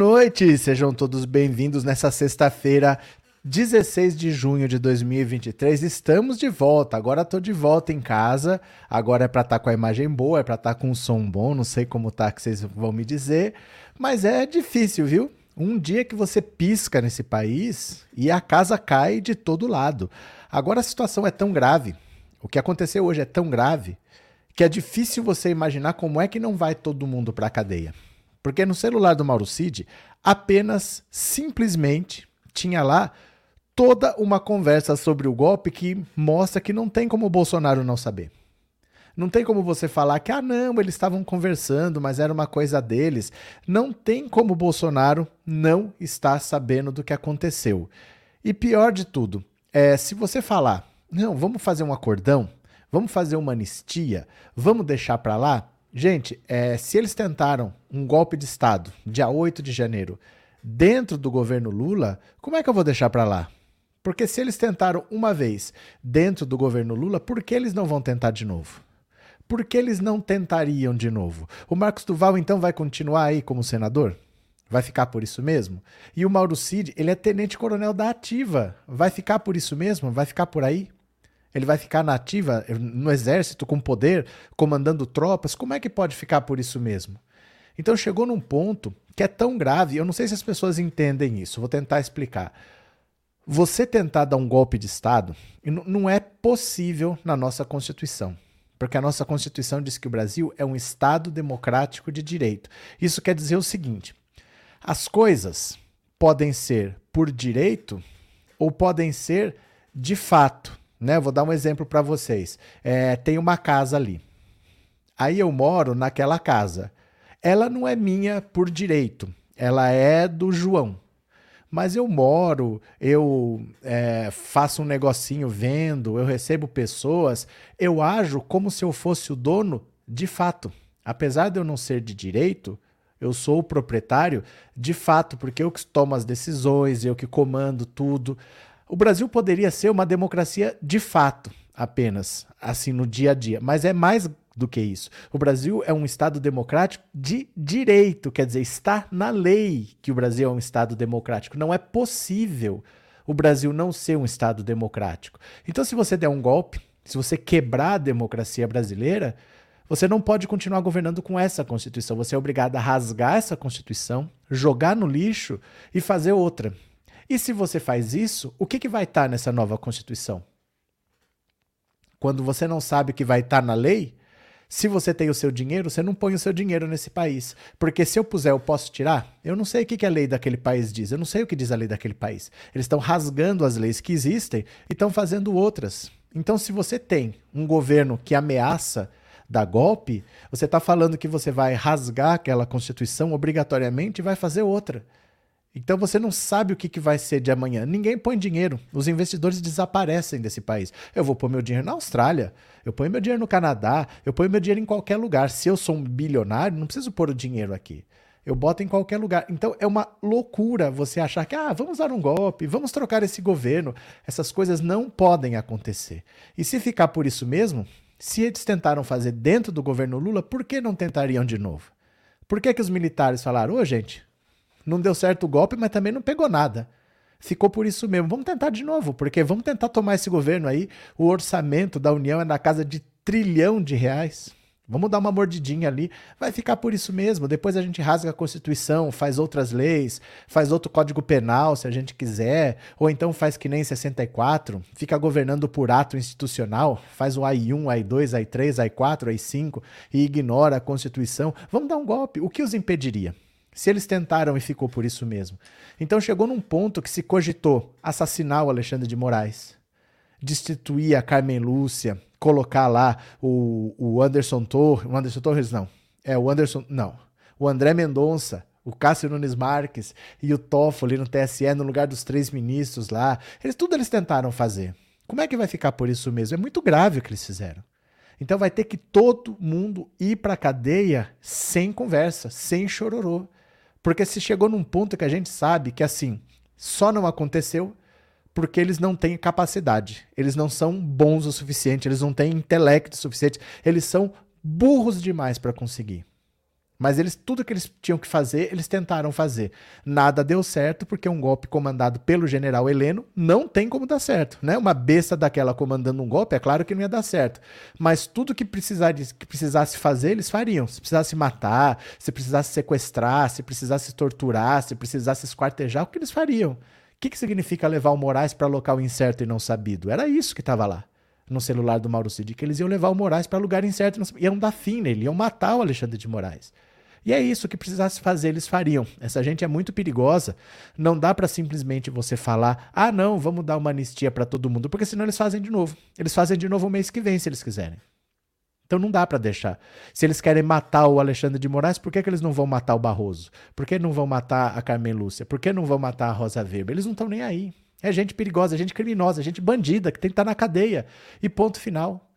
Noite, sejam todos bem-vindos nessa sexta-feira, 16 de junho de 2023. Estamos de volta. Agora estou de volta em casa. Agora é para estar tá com a imagem boa, é para estar tá com um som bom. Não sei como tá que vocês vão me dizer, mas é difícil, viu? Um dia que você pisca nesse país e a casa cai de todo lado. Agora a situação é tão grave, o que aconteceu hoje é tão grave, que é difícil você imaginar como é que não vai todo mundo para a cadeia. Porque no celular do Mauro Cid, apenas, simplesmente, tinha lá toda uma conversa sobre o golpe que mostra que não tem como o Bolsonaro não saber. Não tem como você falar que, ah, não, eles estavam conversando, mas era uma coisa deles. Não tem como o Bolsonaro não estar sabendo do que aconteceu. E pior de tudo, é se você falar, não, vamos fazer um acordão, vamos fazer uma anistia, vamos deixar para lá, Gente, é, se eles tentaram um golpe de Estado dia 8 de janeiro dentro do governo Lula, como é que eu vou deixar para lá? Porque se eles tentaram uma vez dentro do governo Lula, por que eles não vão tentar de novo? Por que eles não tentariam de novo? O Marcos Duval então vai continuar aí como senador? Vai ficar por isso mesmo? E o Mauro Cid, ele é tenente-coronel da Ativa. Vai ficar por isso mesmo? Vai ficar por aí? Ele vai ficar na ativa, no exército, com poder, comandando tropas? Como é que pode ficar por isso mesmo? Então chegou num ponto que é tão grave, eu não sei se as pessoas entendem isso, vou tentar explicar. Você tentar dar um golpe de Estado não é possível na nossa Constituição. Porque a nossa Constituição diz que o Brasil é um Estado democrático de direito. Isso quer dizer o seguinte: as coisas podem ser por direito ou podem ser de fato. Né? Vou dar um exemplo para vocês. É, tem uma casa ali. Aí eu moro naquela casa. Ela não é minha por direito, ela é do João. Mas eu moro, eu é, faço um negocinho vendo, eu recebo pessoas, eu ajo como se eu fosse o dono de fato. Apesar de eu não ser de direito, eu sou o proprietário de fato, porque eu que tomo as decisões, eu que comando tudo. O Brasil poderia ser uma democracia de fato, apenas, assim, no dia a dia, mas é mais do que isso. O Brasil é um Estado democrático de direito, quer dizer, está na lei que o Brasil é um Estado democrático. Não é possível o Brasil não ser um Estado democrático. Então, se você der um golpe, se você quebrar a democracia brasileira, você não pode continuar governando com essa Constituição. Você é obrigado a rasgar essa Constituição, jogar no lixo e fazer outra. E se você faz isso, o que, que vai estar tá nessa nova Constituição? Quando você não sabe o que vai estar tá na lei, se você tem o seu dinheiro, você não põe o seu dinheiro nesse país. Porque se eu puser, eu posso tirar? Eu não sei o que, que a lei daquele país diz. Eu não sei o que diz a lei daquele país. Eles estão rasgando as leis que existem e estão fazendo outras. Então, se você tem um governo que ameaça dar golpe, você está falando que você vai rasgar aquela Constituição obrigatoriamente e vai fazer outra. Então você não sabe o que, que vai ser de amanhã. Ninguém põe dinheiro. Os investidores desaparecem desse país. Eu vou pôr meu dinheiro na Austrália, eu ponho meu dinheiro no Canadá, eu ponho meu dinheiro em qualquer lugar. Se eu sou um bilionário, não preciso pôr o dinheiro aqui. Eu boto em qualquer lugar. Então é uma loucura você achar que, ah, vamos dar um golpe, vamos trocar esse governo. Essas coisas não podem acontecer. E se ficar por isso mesmo, se eles tentaram fazer dentro do governo Lula, por que não tentariam de novo? Por que, que os militares falaram, ô oh, gente, não deu certo o golpe, mas também não pegou nada. Ficou por isso mesmo. Vamos tentar de novo, porque vamos tentar tomar esse governo aí. O orçamento da União é na casa de trilhão de reais. Vamos dar uma mordidinha ali. Vai ficar por isso mesmo. Depois a gente rasga a Constituição, faz outras leis, faz outro Código Penal, se a gente quiser. Ou então faz que nem 64, fica governando por ato institucional, faz o AI1, AI2, AI3, AI4, AI5 e ignora a Constituição. Vamos dar um golpe. O que os impediria? Se eles tentaram e ficou por isso mesmo. Então chegou num ponto que se cogitou assassinar o Alexandre de Moraes, destituir a Carmen Lúcia, colocar lá o, o Anderson Torres. O Anderson Torres não. É o Anderson. Não. O André Mendonça, o Cássio Nunes Marques e o Toffoli no TSE no lugar dos três ministros lá. Eles, tudo eles tentaram fazer. Como é que vai ficar por isso mesmo? É muito grave o que eles fizeram. Então vai ter que todo mundo ir para cadeia sem conversa, sem chororô. Porque se chegou num ponto que a gente sabe que assim, só não aconteceu porque eles não têm capacidade, eles não são bons o suficiente, eles não têm intelecto suficiente, eles são burros demais para conseguir. Mas eles tudo que eles tinham que fazer, eles tentaram fazer. Nada deu certo porque um golpe comandado pelo general Heleno não tem como dar certo, né? Uma besta daquela comandando um golpe, é claro que não ia dar certo. Mas tudo que precisasse, que precisasse fazer, eles fariam. Se precisasse matar, se precisasse sequestrar, se precisasse torturar, se precisasse esquartejar, o que eles fariam? O que, que significa levar o Moraes para local incerto e não sabido? Era isso que estava lá no celular do Mauro Cid, que eles iam levar o Moraes para lugar incerto, iam dar fim nele, iam matar o Alexandre de Moraes. E é isso que precisasse fazer, eles fariam. Essa gente é muito perigosa. Não dá para simplesmente você falar: "Ah, não, vamos dar uma anistia para todo mundo", porque senão eles fazem de novo. Eles fazem de novo o mês que vem, se eles quiserem. Então não dá para deixar. Se eles querem matar o Alexandre de Moraes, por que, que eles não vão matar o Barroso? Por que não vão matar a Carmen Lúcia? Por que não vão matar a Rosa Weber? Eles não estão nem aí. É gente perigosa, é gente criminosa, é gente bandida que tem que estar tá na cadeia. E ponto final.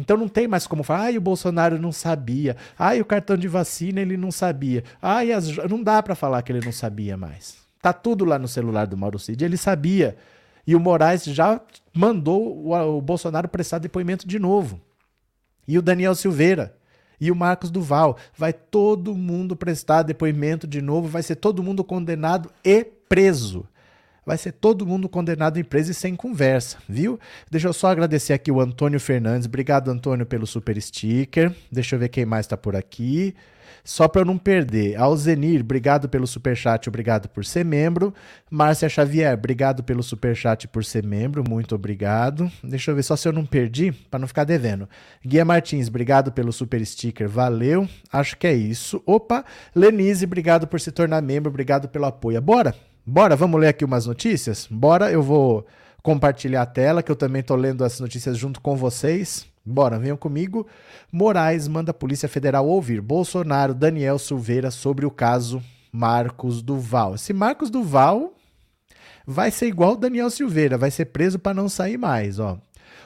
Então não tem mais como falar, ai, o Bolsonaro não sabia, ai, o cartão de vacina ele não sabia, ai, as... não dá para falar que ele não sabia mais. Tá tudo lá no celular do Mauro Cid, ele sabia. E o Moraes já mandou o, o Bolsonaro prestar depoimento de novo. E o Daniel Silveira e o Marcos Duval. Vai todo mundo prestar depoimento de novo, vai ser todo mundo condenado e preso vai ser todo mundo condenado em preso e sem conversa, viu? Deixa eu só agradecer aqui o Antônio Fernandes. Obrigado, Antônio, pelo super sticker. Deixa eu ver quem mais está por aqui. Só para eu não perder. Alzenir, obrigado pelo super chat, obrigado por ser membro. Márcia Xavier, obrigado pelo super chat por ser membro, muito obrigado. Deixa eu ver só se eu não perdi, para não ficar devendo. Guia Martins, obrigado pelo super sticker, valeu. Acho que é isso. Opa, Lenise, obrigado por se tornar membro, obrigado pelo apoio. Bora? Bora, vamos ler aqui umas notícias? Bora, eu vou compartilhar a tela, que eu também estou lendo as notícias junto com vocês. Bora, venham comigo. Moraes manda a Polícia Federal ouvir Bolsonaro, Daniel Silveira sobre o caso Marcos Duval. Esse Marcos Duval vai ser igual Daniel Silveira, vai ser preso para não sair mais, ó.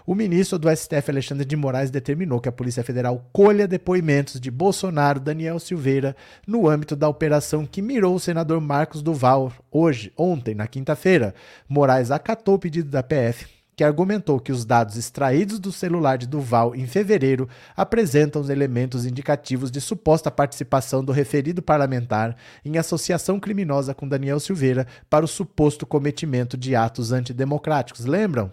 O ministro do STF, Alexandre de Moraes, determinou que a Polícia Federal colha depoimentos de Bolsonaro, Daniel Silveira, no âmbito da operação que mirou o senador Marcos Duval hoje, ontem, na quinta-feira. Moraes acatou o pedido da PF que argumentou que os dados extraídos do celular de Duval em fevereiro apresentam os elementos indicativos de suposta participação do referido parlamentar em associação criminosa com Daniel Silveira para o suposto cometimento de atos antidemocráticos. Lembram?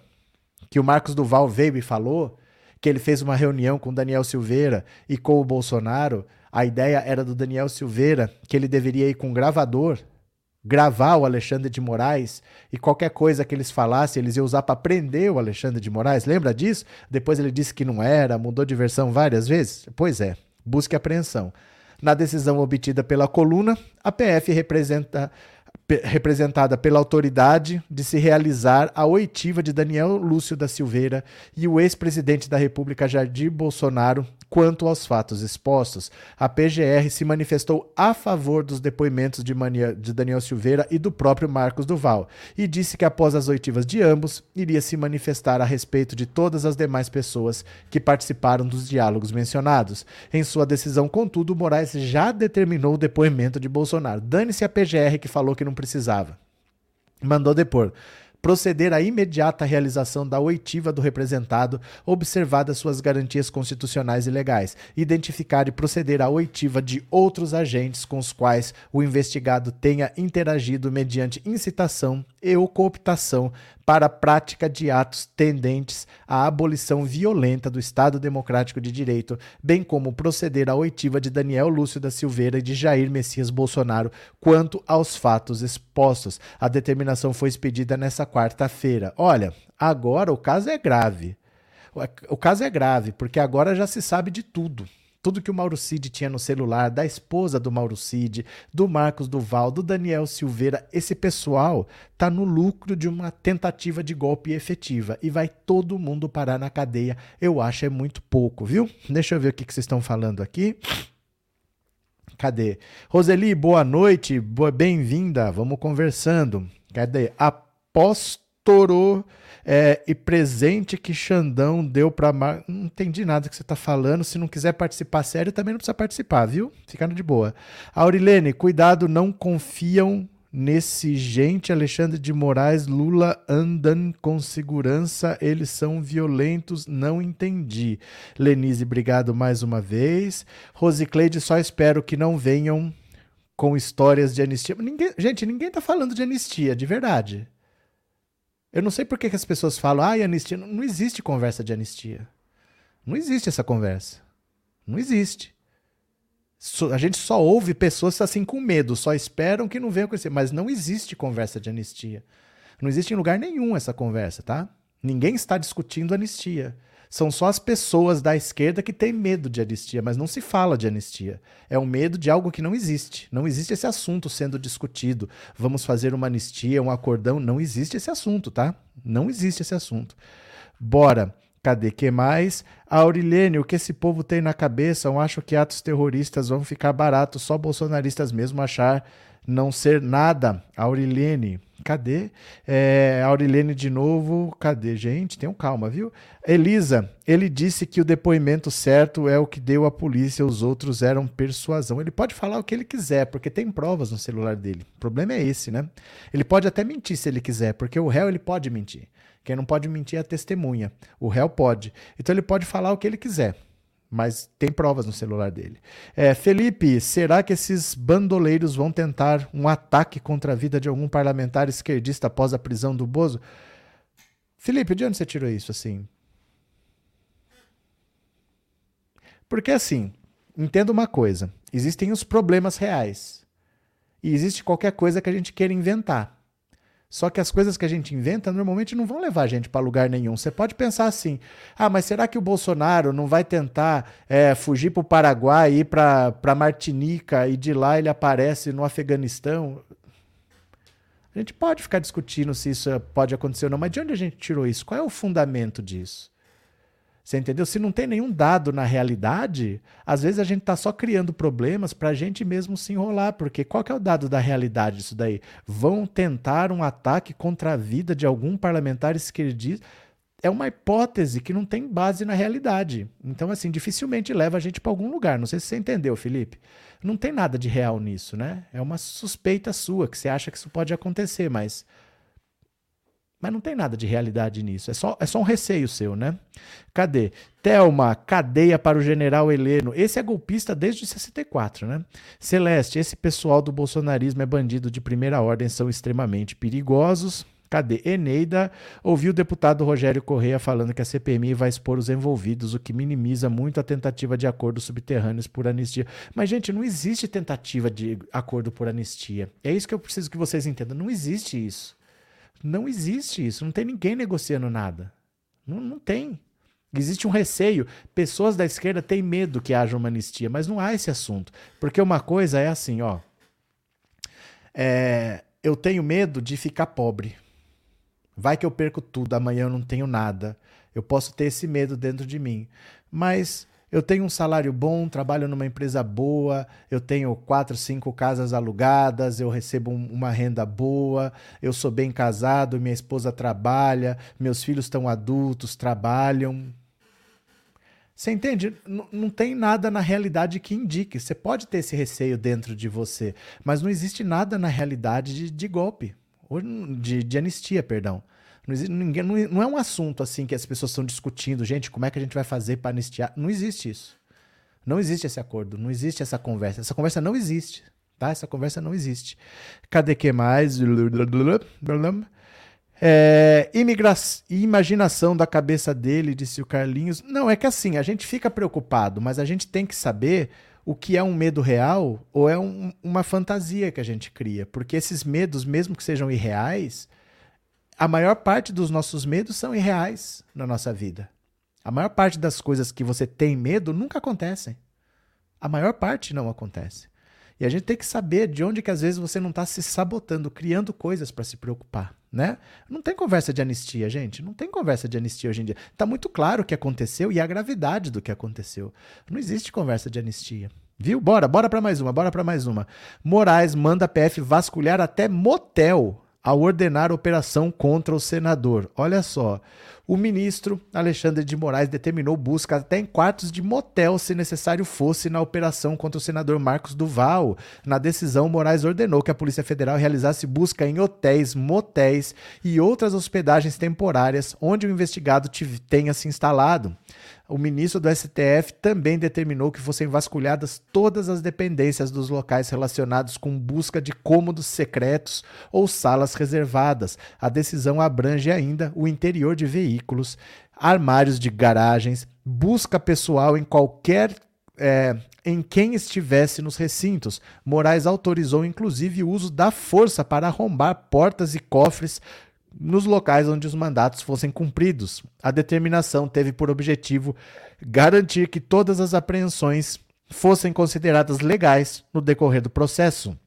Que o Marcos Duval veio e falou que ele fez uma reunião com Daniel Silveira e com o Bolsonaro. A ideia era do Daniel Silveira que ele deveria ir com um gravador, gravar o Alexandre de Moraes e qualquer coisa que eles falassem, eles iam usar para prender o Alexandre de Moraes. Lembra disso? Depois ele disse que não era, mudou de versão várias vezes. Pois é, busque apreensão. Na decisão obtida pela coluna, a PF representa representada pela autoridade de se realizar a oitiva de Daniel Lúcio da Silveira e o ex-presidente da República Jair Bolsonaro quanto aos fatos expostos. A PGR se manifestou a favor dos depoimentos de, Mania, de Daniel Silveira e do próprio Marcos Duval e disse que após as oitivas de ambos iria se manifestar a respeito de todas as demais pessoas que participaram dos diálogos mencionados. Em sua decisão, contudo, Moraes já determinou o depoimento de Bolsonaro. Dane-se a PGR que falou que não precisava. Mandou depor proceder à imediata realização da oitiva do representado, observadas suas garantias constitucionais e legais, identificar e proceder à oitiva de outros agentes com os quais o investigado tenha interagido mediante incitação e ou cooptação para a prática de atos tendentes à abolição violenta do Estado Democrático de Direito, bem como proceder à oitiva de Daniel Lúcio da Silveira e de Jair Messias Bolsonaro quanto aos fatos expostos. A determinação foi expedida nessa quarta-feira. Olha, agora o caso é grave. O caso é grave, porque agora já se sabe de tudo tudo que o Mauro Cid tinha no celular, da esposa do Mauro Cid, do Marcos Duval, do Daniel Silveira, esse pessoal tá no lucro de uma tentativa de golpe efetiva e vai todo mundo parar na cadeia. Eu acho é muito pouco, viu? Deixa eu ver o que, que vocês estão falando aqui. Cadê? Roseli, boa noite, boa, bem-vinda. Vamos conversando. Cadê? Apóstoro é, e presente que Xandão deu para Mar... Não entendi nada que você está falando. Se não quiser participar sério, também não precisa participar, viu? Ficando de boa. Aurilene, cuidado, não confiam nesse gente, Alexandre de Moraes, Lula andam com segurança, eles são violentos, não entendi. Lenise, obrigado mais uma vez. Rosicleide, só espero que não venham com histórias de anistia. Ninguém, gente, ninguém tá falando de anistia, de verdade. Eu não sei por que, as pessoas falam, ah, anistia. Não, não existe conversa de anistia. Não existe essa conversa. Não existe a gente só ouve pessoas assim com medo, só esperam que não venham acontecer. Mas não existe conversa de anistia. Não existe em lugar nenhum essa conversa, tá? Ninguém está discutindo anistia. São só as pessoas da esquerda que têm medo de anistia, mas não se fala de anistia. É um medo de algo que não existe. Não existe esse assunto sendo discutido. Vamos fazer uma anistia, um acordão. Não existe esse assunto, tá? Não existe esse assunto. Bora. Cadê que mais? Aurilene, o que esse povo tem na cabeça? Eu acho que atos terroristas vão ficar baratos, só bolsonaristas mesmo achar não ser nada. Aurilene, cadê? É, Aurilene de novo, cadê? Gente, tenham calma, viu? Elisa, ele disse que o depoimento certo é o que deu à polícia, os outros eram persuasão. Ele pode falar o que ele quiser, porque tem provas no celular dele. O problema é esse, né? Ele pode até mentir se ele quiser, porque o réu ele pode mentir. Quem não pode mentir é a testemunha. O réu pode. Então ele pode falar o que ele quiser. Mas tem provas no celular dele. É, Felipe, será que esses bandoleiros vão tentar um ataque contra a vida de algum parlamentar esquerdista após a prisão do Bozo? Felipe, de onde você tirou isso assim? Porque assim, entenda uma coisa: existem os problemas reais. E existe qualquer coisa que a gente queira inventar. Só que as coisas que a gente inventa normalmente não vão levar a gente para lugar nenhum. Você pode pensar assim: ah, mas será que o Bolsonaro não vai tentar é, fugir para o Paraguai, ir para Martinica e de lá ele aparece no Afeganistão? A gente pode ficar discutindo se isso pode acontecer ou não, mas de onde a gente tirou isso? Qual é o fundamento disso? Você entendeu? Se não tem nenhum dado na realidade, às vezes a gente está só criando problemas para a gente mesmo se enrolar, porque qual é o dado da realidade disso daí? Vão tentar um ataque contra a vida de algum parlamentar esquerdista? É uma hipótese que não tem base na realidade. Então, assim, dificilmente leva a gente para algum lugar. Não sei se você entendeu, Felipe. Não tem nada de real nisso, né? É uma suspeita sua, que você acha que isso pode acontecer, mas mas não tem nada de realidade nisso. É só, é só um receio seu, né? Cadê? Thelma, cadeia para o general Heleno. Esse é golpista desde 64, né? Celeste, esse pessoal do bolsonarismo é bandido de primeira ordem, são extremamente perigosos. Cadê? Eneida ouviu o deputado Rogério Correia falando que a CPMI vai expor os envolvidos, o que minimiza muito a tentativa de acordos subterrâneos por anistia. Mas, gente, não existe tentativa de acordo por anistia. É isso que eu preciso que vocês entendam. Não existe isso. Não existe isso. Não tem ninguém negociando nada. Não, não tem. Existe um receio. Pessoas da esquerda têm medo que haja uma anistia, mas não há esse assunto. Porque uma coisa é assim, ó. É, eu tenho medo de ficar pobre. Vai que eu perco tudo, amanhã eu não tenho nada. Eu posso ter esse medo dentro de mim. Mas eu tenho um salário bom, trabalho numa empresa boa, eu tenho quatro, cinco casas alugadas, eu recebo um, uma renda boa, eu sou bem casado, minha esposa trabalha, meus filhos estão adultos, trabalham. Você entende? N não tem nada na realidade que indique. Você pode ter esse receio dentro de você, mas não existe nada na realidade de, de golpe, ou de, de anistia, perdão. Não, existe, ninguém, não, é um assunto assim que as pessoas estão discutindo, gente, como é que a gente vai fazer para anistiar? Não existe isso. Não existe esse acordo, não existe essa conversa. Essa conversa não existe, tá? Essa conversa não existe. Cadê que mais? É, imigra imaginação da cabeça dele, disse o Carlinhos. Não, é que assim, a gente fica preocupado, mas a gente tem que saber o que é um medo real ou é um, uma fantasia que a gente cria. Porque esses medos, mesmo que sejam irreais, a maior parte dos nossos medos são irreais na nossa vida. A maior parte das coisas que você tem medo nunca acontecem. A maior parte não acontece. E a gente tem que saber de onde que às vezes você não está se sabotando, criando coisas para se preocupar, né? Não tem conversa de anistia, gente. Não tem conversa de anistia hoje em dia. Está muito claro o que aconteceu e a gravidade do que aconteceu. Não existe conversa de anistia. Viu? Bora, bora para mais uma, bora para mais uma. Moraes manda PF vasculhar até motel ao ordenar operação contra o senador. Olha só, O ministro Alexandre de Moraes determinou busca até em quartos de motel, se necessário fosse, na operação contra o senador Marcos Duval. Na decisão, Moraes ordenou que a Polícia Federal realizasse busca em hotéis, motéis e outras hospedagens temporárias onde o investigado tenha se instalado o ministro do STF também determinou que fossem vasculhadas todas as dependências dos locais relacionados com busca de cômodos secretos ou salas reservadas. A decisão abrange ainda o interior de veículos, armários de garagens, busca pessoal em qualquer. É, em quem estivesse nos recintos. Moraes autorizou inclusive o uso da força para arrombar portas e cofres nos locais onde os mandatos fossem cumpridos. A determinação teve por objetivo garantir que todas as apreensões fossem consideradas legais no decorrer do processo.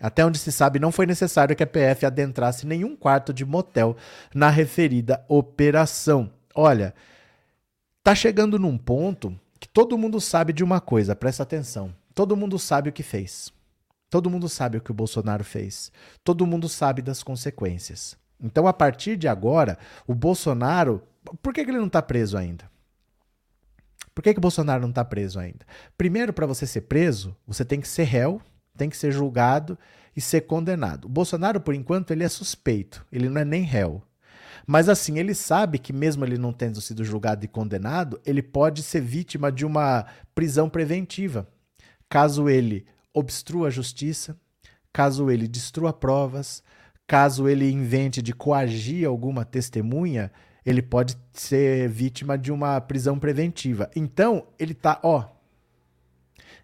Até onde se sabe, não foi necessário que a PF adentrasse nenhum quarto de motel na referida operação. Olha, tá chegando num ponto que todo mundo sabe de uma coisa, presta atenção. Todo mundo sabe o que fez. Todo mundo sabe o que o Bolsonaro fez. Todo mundo sabe das consequências. Então, a partir de agora, o Bolsonaro. Por que, que ele não está preso ainda? Por que, que o Bolsonaro não está preso ainda? Primeiro, para você ser preso, você tem que ser réu, tem que ser julgado e ser condenado. O Bolsonaro, por enquanto, ele é suspeito, ele não é nem réu. Mas assim, ele sabe que mesmo ele não tendo sido julgado e condenado, ele pode ser vítima de uma prisão preventiva. Caso ele obstrua a justiça, caso ele destrua provas, caso ele invente de coagir alguma testemunha, ele pode ser vítima de uma prisão preventiva. Então, ele tá, ó,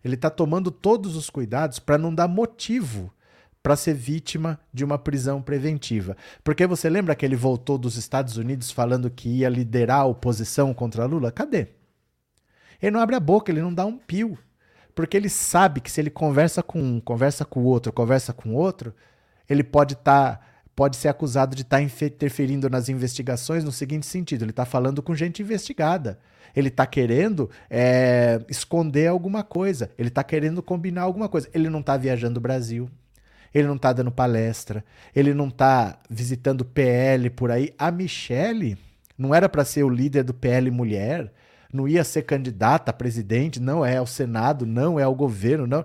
ele tá tomando todos os cuidados para não dar motivo para ser vítima de uma prisão preventiva. Porque você lembra que ele voltou dos Estados Unidos falando que ia liderar a oposição contra Lula? Cadê? Ele não abre a boca, ele não dá um pio. Porque ele sabe que se ele conversa com um, conversa com o outro, conversa com o outro, ele pode estar. Tá, pode ser acusado de estar tá interferindo nas investigações no seguinte sentido: ele está falando com gente investigada. Ele está querendo é, esconder alguma coisa. Ele está querendo combinar alguma coisa. Ele não está viajando o Brasil. Ele não está dando palestra. Ele não está visitando PL por aí. A Michelle não era para ser o líder do PL mulher. Não ia ser candidata a presidente. Não é ao Senado. Não é ao governo. Não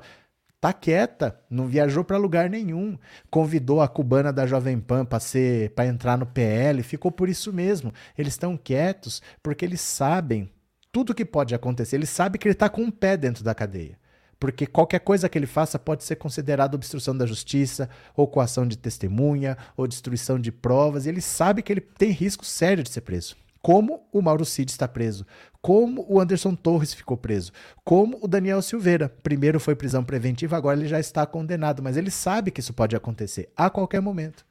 tá quieta, não viajou para lugar nenhum, convidou a cubana da Jovem Pan para ser para entrar no PL, ficou por isso mesmo. Eles estão quietos porque eles sabem tudo que pode acontecer. Eles sabem que ele está com um pé dentro da cadeia. Porque qualquer coisa que ele faça pode ser considerada obstrução da justiça, ou coação de testemunha, ou destruição de provas. Ele sabe que ele tem risco sério de ser preso como o Mauro Cid está preso, como o Anderson Torres ficou preso, como o Daniel Silveira. Primeiro foi prisão preventiva, agora ele já está condenado, mas ele sabe que isso pode acontecer a qualquer momento.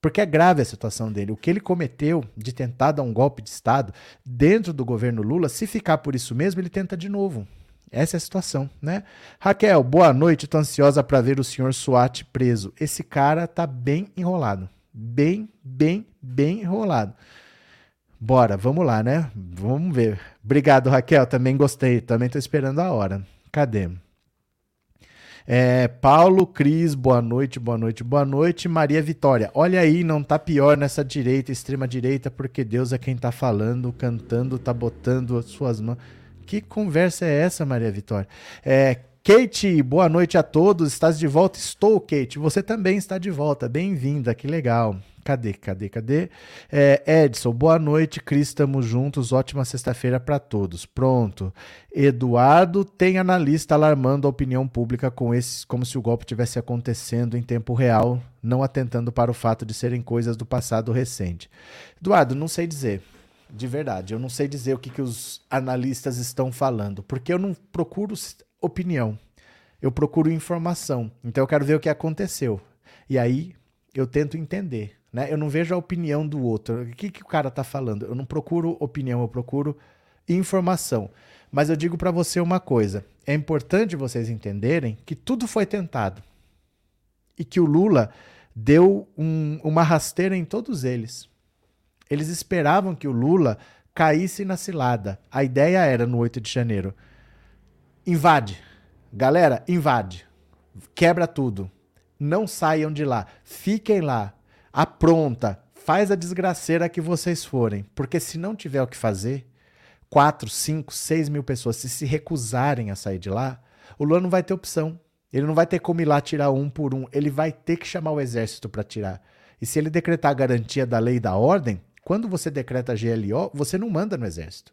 Porque é grave a situação dele. O que ele cometeu de tentar dar um golpe de Estado dentro do governo Lula, se ficar por isso mesmo, ele tenta de novo. Essa é a situação, né? Raquel, boa noite. Estou ansiosa para ver o senhor Suat preso. Esse cara tá bem enrolado. Bem, bem, bem enrolado. Bora, vamos lá, né? Vamos ver. Obrigado, Raquel. Também gostei. Também estou esperando a hora. Cadê? É, Paulo, Cris, boa noite, boa noite, boa noite. Maria Vitória, olha aí, não tá pior nessa direita, extrema direita, porque Deus é quem tá falando, cantando, tá botando as suas mãos. Que conversa é essa, Maria Vitória? É, Kate, boa noite a todos. Estás de volta? Estou, Kate. Você também está de volta. Bem-vinda, que legal. Cadê, cadê, cadê? É, Edson, boa noite, Cris, estamos juntos. Ótima sexta-feira para todos. Pronto. Eduardo tem analista alarmando a opinião pública com esse, como se o golpe tivesse acontecendo em tempo real, não atentando para o fato de serem coisas do passado recente. Eduardo, não sei dizer. De verdade, eu não sei dizer o que, que os analistas estão falando, porque eu não procuro opinião, eu procuro informação. Então eu quero ver o que aconteceu. E aí eu tento entender. Né? Eu não vejo a opinião do outro. O que, que o cara está falando? Eu não procuro opinião, eu procuro informação. Mas eu digo para você uma coisa: é importante vocês entenderem que tudo foi tentado e que o Lula deu um, uma rasteira em todos eles. Eles esperavam que o Lula caísse na cilada. A ideia era no 8 de janeiro: invade. Galera, invade. Quebra tudo. Não saiam de lá. Fiquem lá apronta, faz a desgraceira que vocês forem, porque se não tiver o que fazer, 4, 5, 6 mil pessoas se se recusarem a sair de lá, o Lula não vai ter opção. Ele não vai ter como ir lá tirar um por um. Ele vai ter que chamar o exército para tirar. E se ele decretar a garantia da lei e da ordem, quando você decreta GLO, você não manda no exército.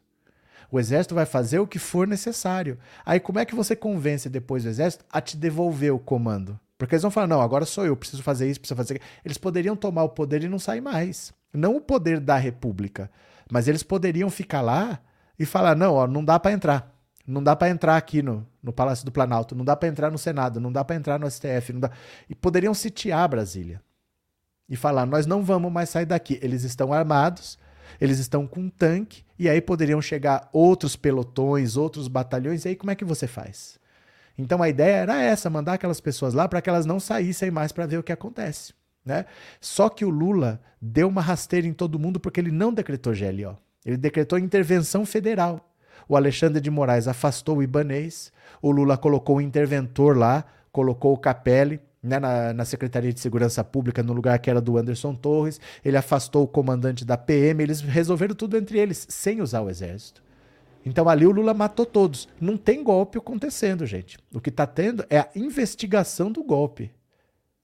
O exército vai fazer o que for necessário. Aí como é que você convence depois o exército a te devolver o comando? Porque eles vão falar: não, agora sou eu, preciso fazer isso, preciso fazer. Eles poderiam tomar o poder e não sair mais. Não o poder da república. Mas eles poderiam ficar lá e falar: não, ó, não dá para entrar. Não dá para entrar aqui no, no Palácio do Planalto, não dá para entrar no Senado, não dá para entrar no STF. Não dá... E poderiam sitiar Brasília e falar: nós não vamos mais sair daqui. Eles estão armados, eles estão com um tanque, e aí poderiam chegar outros pelotões, outros batalhões, e aí como é que você faz? Então a ideia era essa: mandar aquelas pessoas lá para que elas não saíssem mais para ver o que acontece. Né? Só que o Lula deu uma rasteira em todo mundo porque ele não decretou GLO. Ele decretou intervenção federal. O Alexandre de Moraes afastou o Ibanês, o Lula colocou o interventor lá, colocou o Capelli, né, na, na, Secretaria de Segurança Pública, no lugar que era do Anderson Torres, ele afastou o comandante da PM, eles resolveram tudo entre eles, sem usar o exército. Então ali o Lula matou todos. Não tem golpe acontecendo, gente. O que está tendo é a investigação do golpe.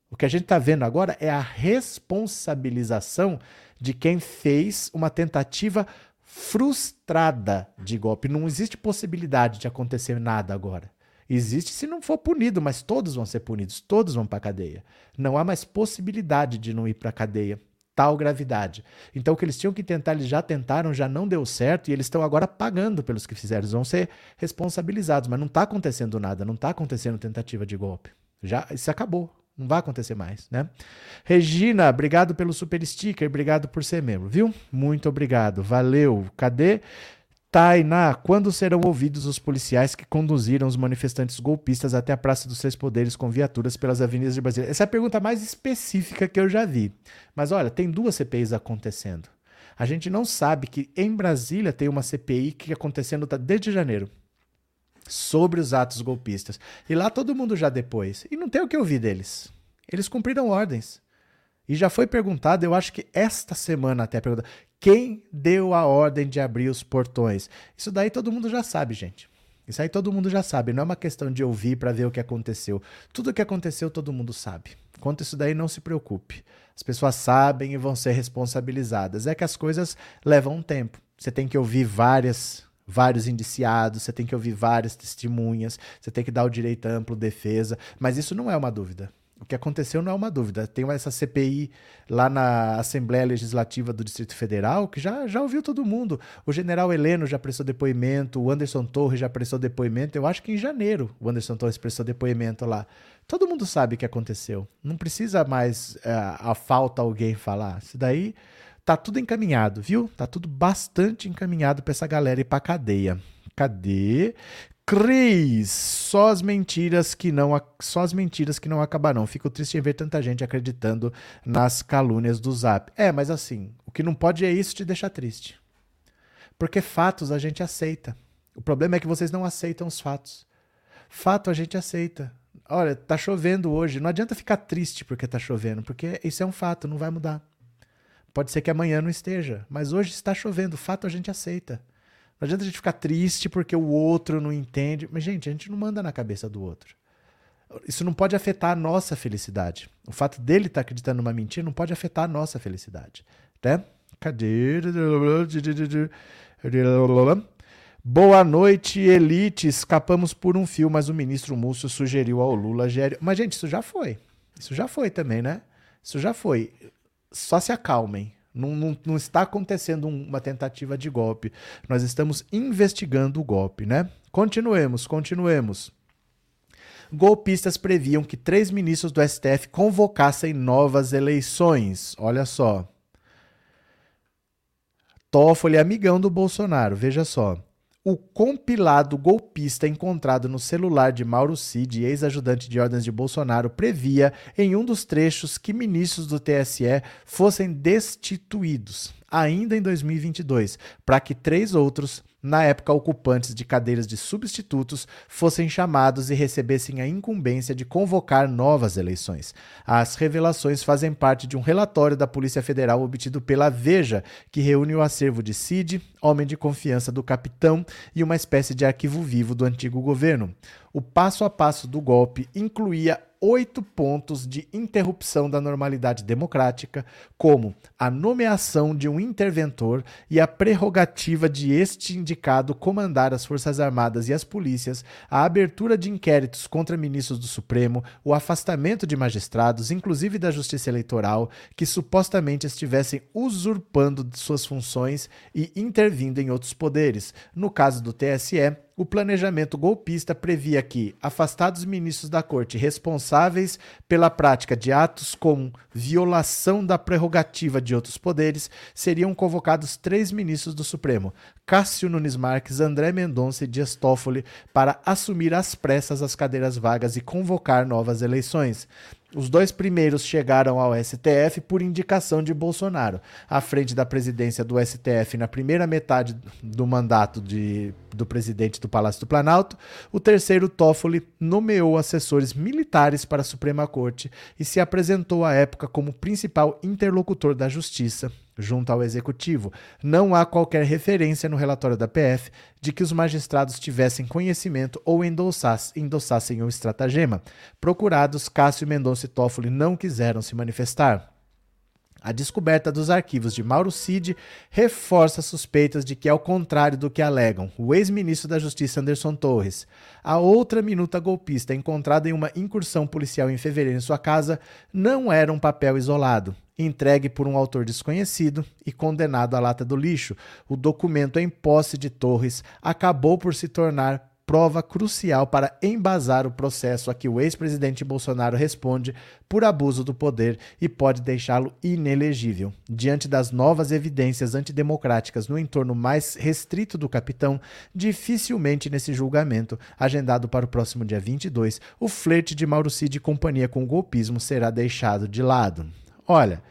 O que a gente está vendo agora é a responsabilização de quem fez uma tentativa frustrada de golpe. Não existe possibilidade de acontecer nada agora. Existe se não for punido, mas todos vão ser punidos, todos vão para a cadeia. Não há mais possibilidade de não ir para a cadeia. Tal gravidade. Então, o que eles tinham que tentar, eles já tentaram, já não deu certo e eles estão agora pagando pelos que fizeram. Eles vão ser responsabilizados, mas não está acontecendo nada, não está acontecendo tentativa de golpe. Já isso acabou. Não vai acontecer mais, né? Regina, obrigado pelo super sticker, obrigado por ser membro, viu? Muito obrigado, valeu. Cadê? Tainá, quando serão ouvidos os policiais que conduziram os manifestantes golpistas até a Praça dos Três Poderes com viaturas pelas avenidas de Brasília? Essa é a pergunta mais específica que eu já vi. Mas olha, tem duas CPIs acontecendo. A gente não sabe que em Brasília tem uma CPI que acontecendo tá desde janeiro sobre os atos golpistas. E lá todo mundo já depois. E não tem o que ouvir deles. Eles cumpriram ordens. E já foi perguntado, eu acho que esta semana até pergunta, quem deu a ordem de abrir os portões? Isso daí todo mundo já sabe, gente. Isso aí todo mundo já sabe, não é uma questão de ouvir para ver o que aconteceu. Tudo o que aconteceu todo mundo sabe. Quanto isso daí, não se preocupe. As pessoas sabem e vão ser responsabilizadas. É que as coisas levam um tempo. Você tem que ouvir várias vários indiciados, você tem que ouvir várias testemunhas, você tem que dar o direito amplo defesa, mas isso não é uma dúvida. O que aconteceu não é uma dúvida. Tem essa CPI lá na Assembleia Legislativa do Distrito Federal que já, já ouviu todo mundo. O general Heleno já prestou depoimento, o Anderson Torres já prestou depoimento. Eu acho que em janeiro o Anderson Torres prestou depoimento lá. Todo mundo sabe o que aconteceu. Não precisa mais é, a falta alguém falar. Isso daí tá tudo encaminhado, viu? Tá tudo bastante encaminhado para essa galera ir para cadeia. Cadê? Cris, só as mentiras que não só as mentiras que não acabarão. Fico triste em ver tanta gente acreditando nas calúnias do Zap. É, mas assim, o que não pode é isso te deixar triste. Porque fatos a gente aceita. O problema é que vocês não aceitam os fatos. Fato a gente aceita. Olha, tá chovendo hoje. Não adianta ficar triste porque tá chovendo, porque isso é um fato, não vai mudar. Pode ser que amanhã não esteja, mas hoje está chovendo. Fato a gente aceita. Não adianta a gente ficar triste porque o outro não entende. Mas, gente, a gente não manda na cabeça do outro. Isso não pode afetar a nossa felicidade. O fato dele estar tá acreditando numa mentira não pode afetar a nossa felicidade. Né? Cadê? Boa noite, elite. Escapamos por um fio, mas o ministro Múcio sugeriu ao Lula. Ger... Mas, gente, isso já foi. Isso já foi também, né? Isso já foi. Só se acalmem. Não, não, não, está acontecendo uma tentativa de golpe. Nós estamos investigando o golpe, né? Continuemos, continuemos. Golpistas previam que três ministros do STF convocassem novas eleições. Olha só. Toffoli é amigão do Bolsonaro, veja só. O compilado golpista encontrado no celular de Mauro Cid, ex-ajudante de ordens de Bolsonaro, previa em um dos trechos que ministros do TSE fossem destituídos. ainda em 2022, para que três outros na época ocupantes de cadeiras de substitutos, fossem chamados e recebessem a incumbência de convocar novas eleições. As revelações fazem parte de um relatório da Polícia Federal obtido pela Veja, que reúne o acervo de Cid, homem de confiança do capitão, e uma espécie de arquivo vivo do antigo governo. O passo a passo do golpe incluía oito pontos de interrupção da normalidade democrática, como a nomeação de um interventor e a prerrogativa de este indicado comandar as Forças Armadas e as polícias, a abertura de inquéritos contra ministros do Supremo, o afastamento de magistrados, inclusive da Justiça Eleitoral, que supostamente estivessem usurpando suas funções e intervindo em outros poderes. No caso do TSE, o planejamento golpista previa que, afastados ministros da corte responsáveis pela prática de atos como violação da prerrogativa de outros poderes, seriam convocados três ministros do Supremo, Cássio Nunes Marques, André Mendonça e Dias Toffoli, para assumir às pressas as cadeiras vagas e convocar novas eleições. Os dois primeiros chegaram ao STF por indicação de Bolsonaro. À frente da presidência do STF na primeira metade do mandato de, do presidente do Palácio do Planalto, o terceiro, Toffoli, nomeou assessores militares para a Suprema Corte e se apresentou à época como principal interlocutor da Justiça junto ao executivo. Não há qualquer referência no relatório da PF de que os magistrados tivessem conhecimento ou endossassem, o estratagema. Procurados, Cássio Mendonça e Toffoli não quiseram se manifestar. A descoberta dos arquivos de Mauro Cid reforça suspeitas de que, ao contrário do que alegam o ex-ministro da Justiça Anderson Torres, a outra minuta golpista encontrada em uma incursão policial em fevereiro em sua casa não era um papel isolado entregue por um autor desconhecido e condenado à lata do lixo. O documento em posse de Torres acabou por se tornar prova crucial para embasar o processo a que o ex-presidente Bolsonaro responde por abuso do poder e pode deixá-lo inelegível. Diante das novas evidências antidemocráticas no entorno mais restrito do capitão, dificilmente nesse julgamento, agendado para o próximo dia 22, o flerte de Mauro Cid e companhia com o golpismo será deixado de lado. Olha,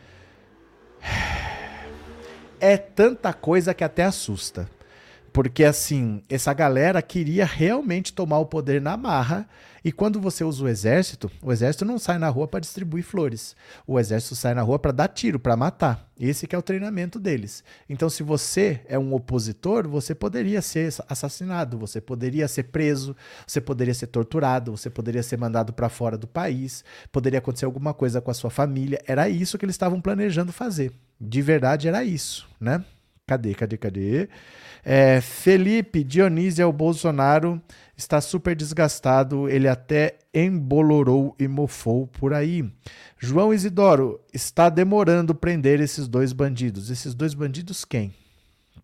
é tanta coisa que até assusta. Porque, assim, essa galera queria realmente tomar o poder na marra. E quando você usa o exército, o exército não sai na rua para distribuir flores. O exército sai na rua para dar tiro, para matar. Esse que é o treinamento deles. Então, se você é um opositor, você poderia ser assassinado, você poderia ser preso, você poderia ser torturado, você poderia ser mandado para fora do país, poderia acontecer alguma coisa com a sua família. Era isso que eles estavam planejando fazer. De verdade, era isso, né? Cadê, cadê, cadê? É, Felipe Dionísio Bolsonaro está super desgastado, ele até embolorou e mofou por aí. João Isidoro, está demorando prender esses dois bandidos. Esses dois bandidos quem?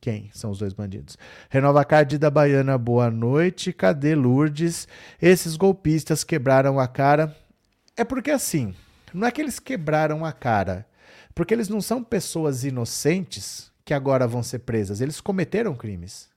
Quem são os dois bandidos? Renova Card da Baiana, boa noite. Cadê Lourdes? Esses golpistas quebraram a cara. É porque assim, não é que eles quebraram a cara, porque eles não são pessoas inocentes que agora vão ser presas. Eles cometeram crimes.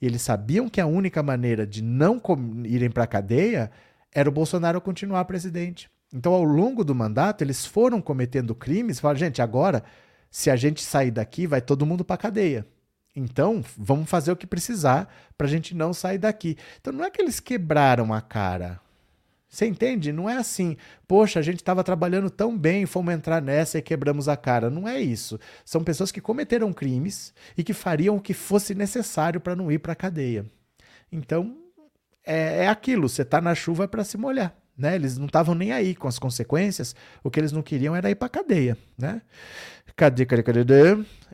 E eles sabiam que a única maneira de não irem para a cadeia era o Bolsonaro continuar presidente. Então, ao longo do mandato, eles foram cometendo crimes. Falaram, gente, agora, se a gente sair daqui, vai todo mundo para a cadeia. Então, vamos fazer o que precisar para a gente não sair daqui. Então, não é que eles quebraram a cara. Você entende? Não é assim, poxa, a gente estava trabalhando tão bem, fomos entrar nessa e quebramos a cara. Não é isso. São pessoas que cometeram crimes e que fariam o que fosse necessário para não ir para a cadeia. Então, é, é aquilo, você está na chuva para se molhar. Né? Eles não estavam nem aí com as consequências, o que eles não queriam era ir para a cadeia. Né? Cadê, cadê, cadê?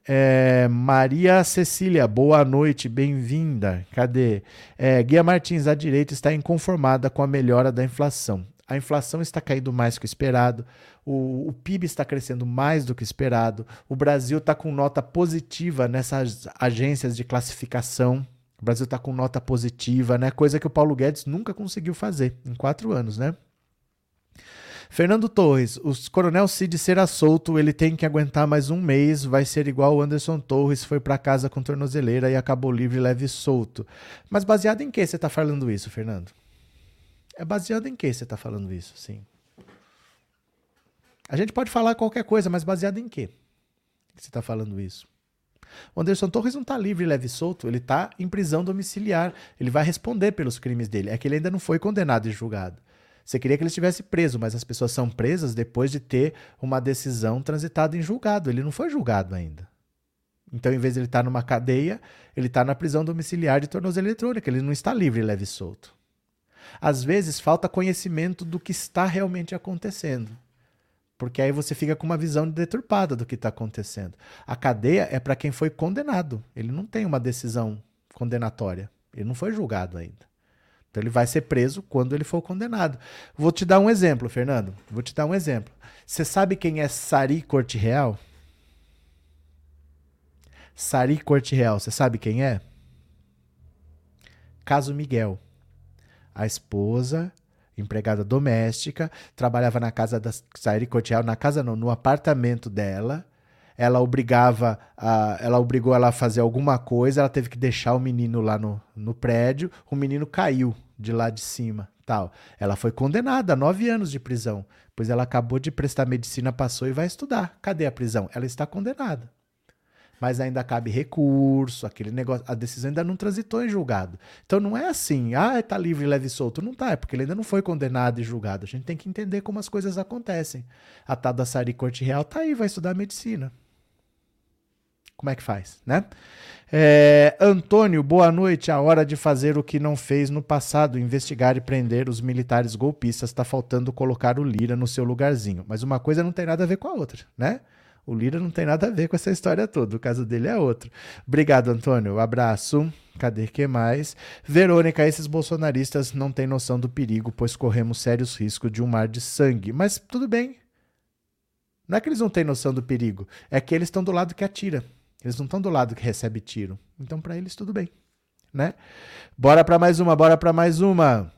É, Maria Cecília, boa noite, bem-vinda. Cadê? É, Guia Martins, a direita está inconformada com a melhora da inflação. A inflação está caindo mais que esperado, o, o PIB está crescendo mais do que esperado, o Brasil está com nota positiva nessas agências de classificação. O Brasil está com nota positiva, né? Coisa que o Paulo Guedes nunca conseguiu fazer em quatro anos, né? Fernando Torres, o Coronel Cid será solto, ele tem que aguentar mais um mês, vai ser igual o Anderson Torres, foi para casa com tornozeleira e acabou livre, leve e solto. Mas baseado em que você está falando isso, Fernando? É baseado em que você está falando isso, sim? A gente pode falar qualquer coisa, mas baseado em que você está falando isso? O Anderson Torres não está livre, leve e solto, ele está em prisão domiciliar. Ele vai responder pelos crimes dele. É que ele ainda não foi condenado e julgado. Você queria que ele estivesse preso, mas as pessoas são presas depois de ter uma decisão transitada em julgado. Ele não foi julgado ainda. Então, em vez de ele estar tá numa cadeia, ele está na prisão domiciliar de tornozelo eletrônica. Ele não está livre, leve e solto. Às vezes, falta conhecimento do que está realmente acontecendo. Porque aí você fica com uma visão deturpada do que está acontecendo. A cadeia é para quem foi condenado. Ele não tem uma decisão condenatória. Ele não foi julgado ainda. Então ele vai ser preso quando ele for condenado. Vou te dar um exemplo, Fernando. Vou te dar um exemplo. Você sabe quem é Sari Corte Real? Sari Corte Real, você sabe quem é? Caso Miguel. A esposa empregada doméstica, trabalhava na casa da Sairi Cotiel, na casa não, no apartamento dela. Ela obrigava a, ela obrigou ela a fazer alguma coisa, ela teve que deixar o menino lá no, no prédio, o menino caiu de lá de cima, tal. Ela foi condenada a nove anos de prisão, pois ela acabou de prestar medicina, passou e vai estudar. Cadê a prisão? Ela está condenada mas ainda cabe recurso, aquele negócio, a decisão ainda não transitou em julgado. Então não é assim, ah, tá livre, leve e solto. Não tá, é porque ele ainda não foi condenado e julgado. A gente tem que entender como as coisas acontecem. A tal da Sari Corte Real tá aí, vai estudar medicina. Como é que faz, né? É, Antônio, boa noite. A hora de fazer o que não fez no passado, investigar e prender os militares golpistas. Está faltando colocar o Lira no seu lugarzinho. Mas uma coisa não tem nada a ver com a outra, né? O Lira não tem nada a ver com essa história toda. O caso dele é outro. Obrigado, Antônio. abraço. Cadê que mais? Verônica, esses bolsonaristas não têm noção do perigo, pois corremos sérios riscos de um mar de sangue. Mas tudo bem. Não é que eles não têm noção do perigo, é que eles estão do lado que atira. Eles não estão do lado que recebe tiro. Então, para eles, tudo bem. Né? Bora para mais uma, bora para mais uma.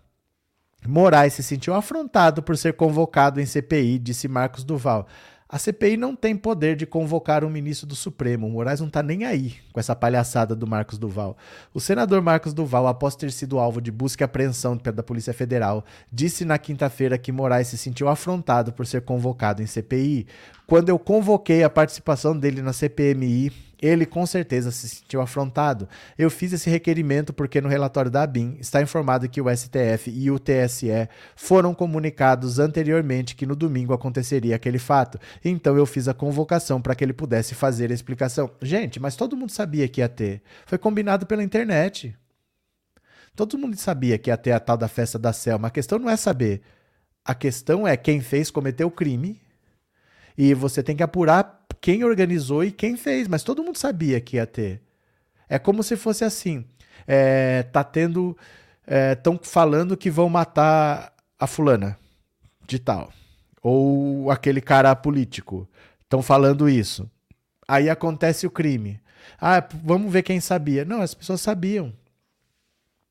Moraes se sentiu afrontado por ser convocado em CPI, disse Marcos Duval. A CPI não tem poder de convocar um ministro do Supremo. O Moraes não está nem aí com essa palhaçada do Marcos Duval. O senador Marcos Duval, após ter sido alvo de busca e apreensão da Polícia Federal, disse na quinta-feira que Moraes se sentiu afrontado por ser convocado em CPI. Quando eu convoquei a participação dele na CPMI, ele com certeza se sentiu afrontado. Eu fiz esse requerimento porque no relatório da ABIN está informado que o STF e o TSE foram comunicados anteriormente que no domingo aconteceria aquele fato. Então eu fiz a convocação para que ele pudesse fazer a explicação. Gente, mas todo mundo sabia que ia ter. Foi combinado pela internet. Todo mundo sabia que ia ter a tal da festa da Selma. A questão não é saber. A questão é quem fez cometeu o crime. E você tem que apurar quem organizou e quem fez, mas todo mundo sabia que ia ter. É como se fosse assim: é, tá tendo. Estão é, falando que vão matar a fulana de tal. Ou aquele cara político. Estão falando isso. Aí acontece o crime. Ah, vamos ver quem sabia. Não, as pessoas sabiam.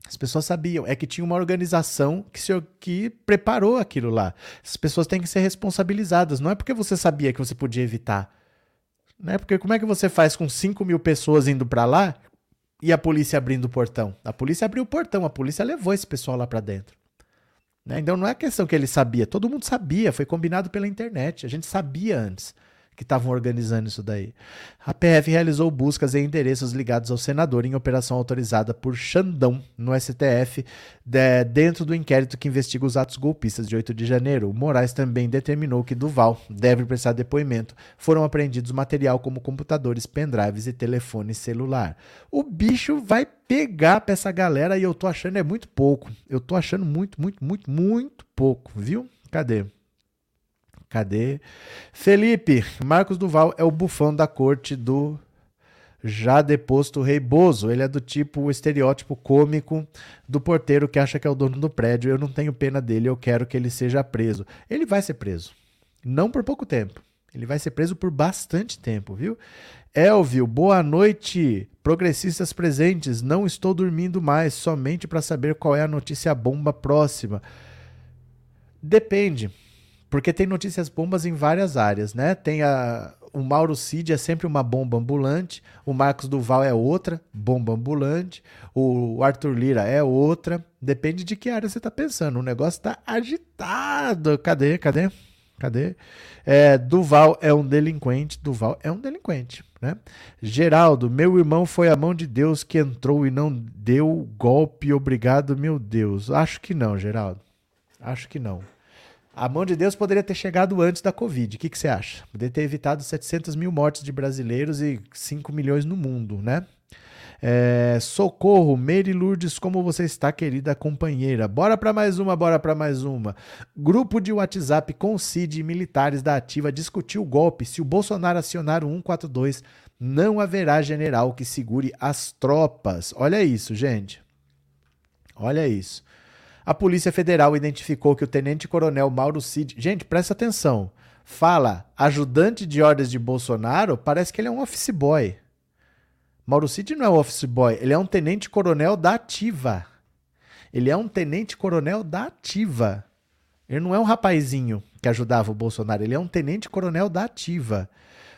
As pessoas sabiam. É que tinha uma organização que, se, que preparou aquilo lá. As pessoas têm que ser responsabilizadas. Não é porque você sabia que você podia evitar. Né? Porque como é que você faz com 5 mil pessoas indo para lá e a polícia abrindo o portão? A polícia abriu o portão, a polícia levou esse pessoal lá para dentro. Né? Então não é questão que ele sabia, todo mundo sabia, foi combinado pela internet, a gente sabia antes que estavam organizando isso daí. A PF realizou buscas em endereços ligados ao senador em operação autorizada por Xandão, no STF, de, dentro do inquérito que investiga os atos golpistas de 8 de janeiro. O Moraes também determinou que Duval deve prestar depoimento. Foram apreendidos material como computadores, pendrives e telefone celular. O bicho vai pegar pra essa galera e eu tô achando é muito pouco. Eu tô achando muito, muito, muito, muito pouco, viu? Cadê? Cadê? Felipe, Marcos Duval é o bufão da corte do já deposto rei Bozo. Ele é do tipo o estereótipo cômico do porteiro que acha que é o dono do prédio. Eu não tenho pena dele, eu quero que ele seja preso. Ele vai ser preso. Não por pouco tempo. Ele vai ser preso por bastante tempo, viu? Elvio, boa noite. Progressistas presentes, não estou dormindo mais, somente para saber qual é a notícia bomba próxima. Depende. Porque tem notícias bombas em várias áreas, né? Tem a, o Mauro Cid é sempre uma bomba ambulante, o Marcos Duval é outra bomba ambulante, o Arthur Lira é outra. Depende de que área você está pensando. O negócio está agitado. Cadê? Cadê? Cadê? É, Duval é um delinquente. Duval é um delinquente, né? Geraldo, meu irmão foi a mão de Deus que entrou e não deu golpe. Obrigado, meu Deus. Acho que não, Geraldo. Acho que não. A mão de Deus poderia ter chegado antes da Covid. O que, que você acha? Poderia ter evitado 700 mil mortes de brasileiros e 5 milhões no mundo, né? É, socorro, Meire Lourdes, como você está, querida companheira? Bora para mais uma, bora para mais uma. Grupo de WhatsApp com CID e militares da Ativa discutiu o golpe. Se o Bolsonaro acionar o 142, não haverá general que segure as tropas. Olha isso, gente. Olha isso. A Polícia Federal identificou que o tenente-coronel Mauro Cid. Gente, presta atenção. Fala ajudante de ordens de Bolsonaro, parece que ele é um office boy. Mauro Cid não é um office boy, ele é um tenente-coronel da ativa. Ele é um tenente-coronel da ativa. Ele não é um rapazinho que ajudava o Bolsonaro, ele é um tenente-coronel da ativa.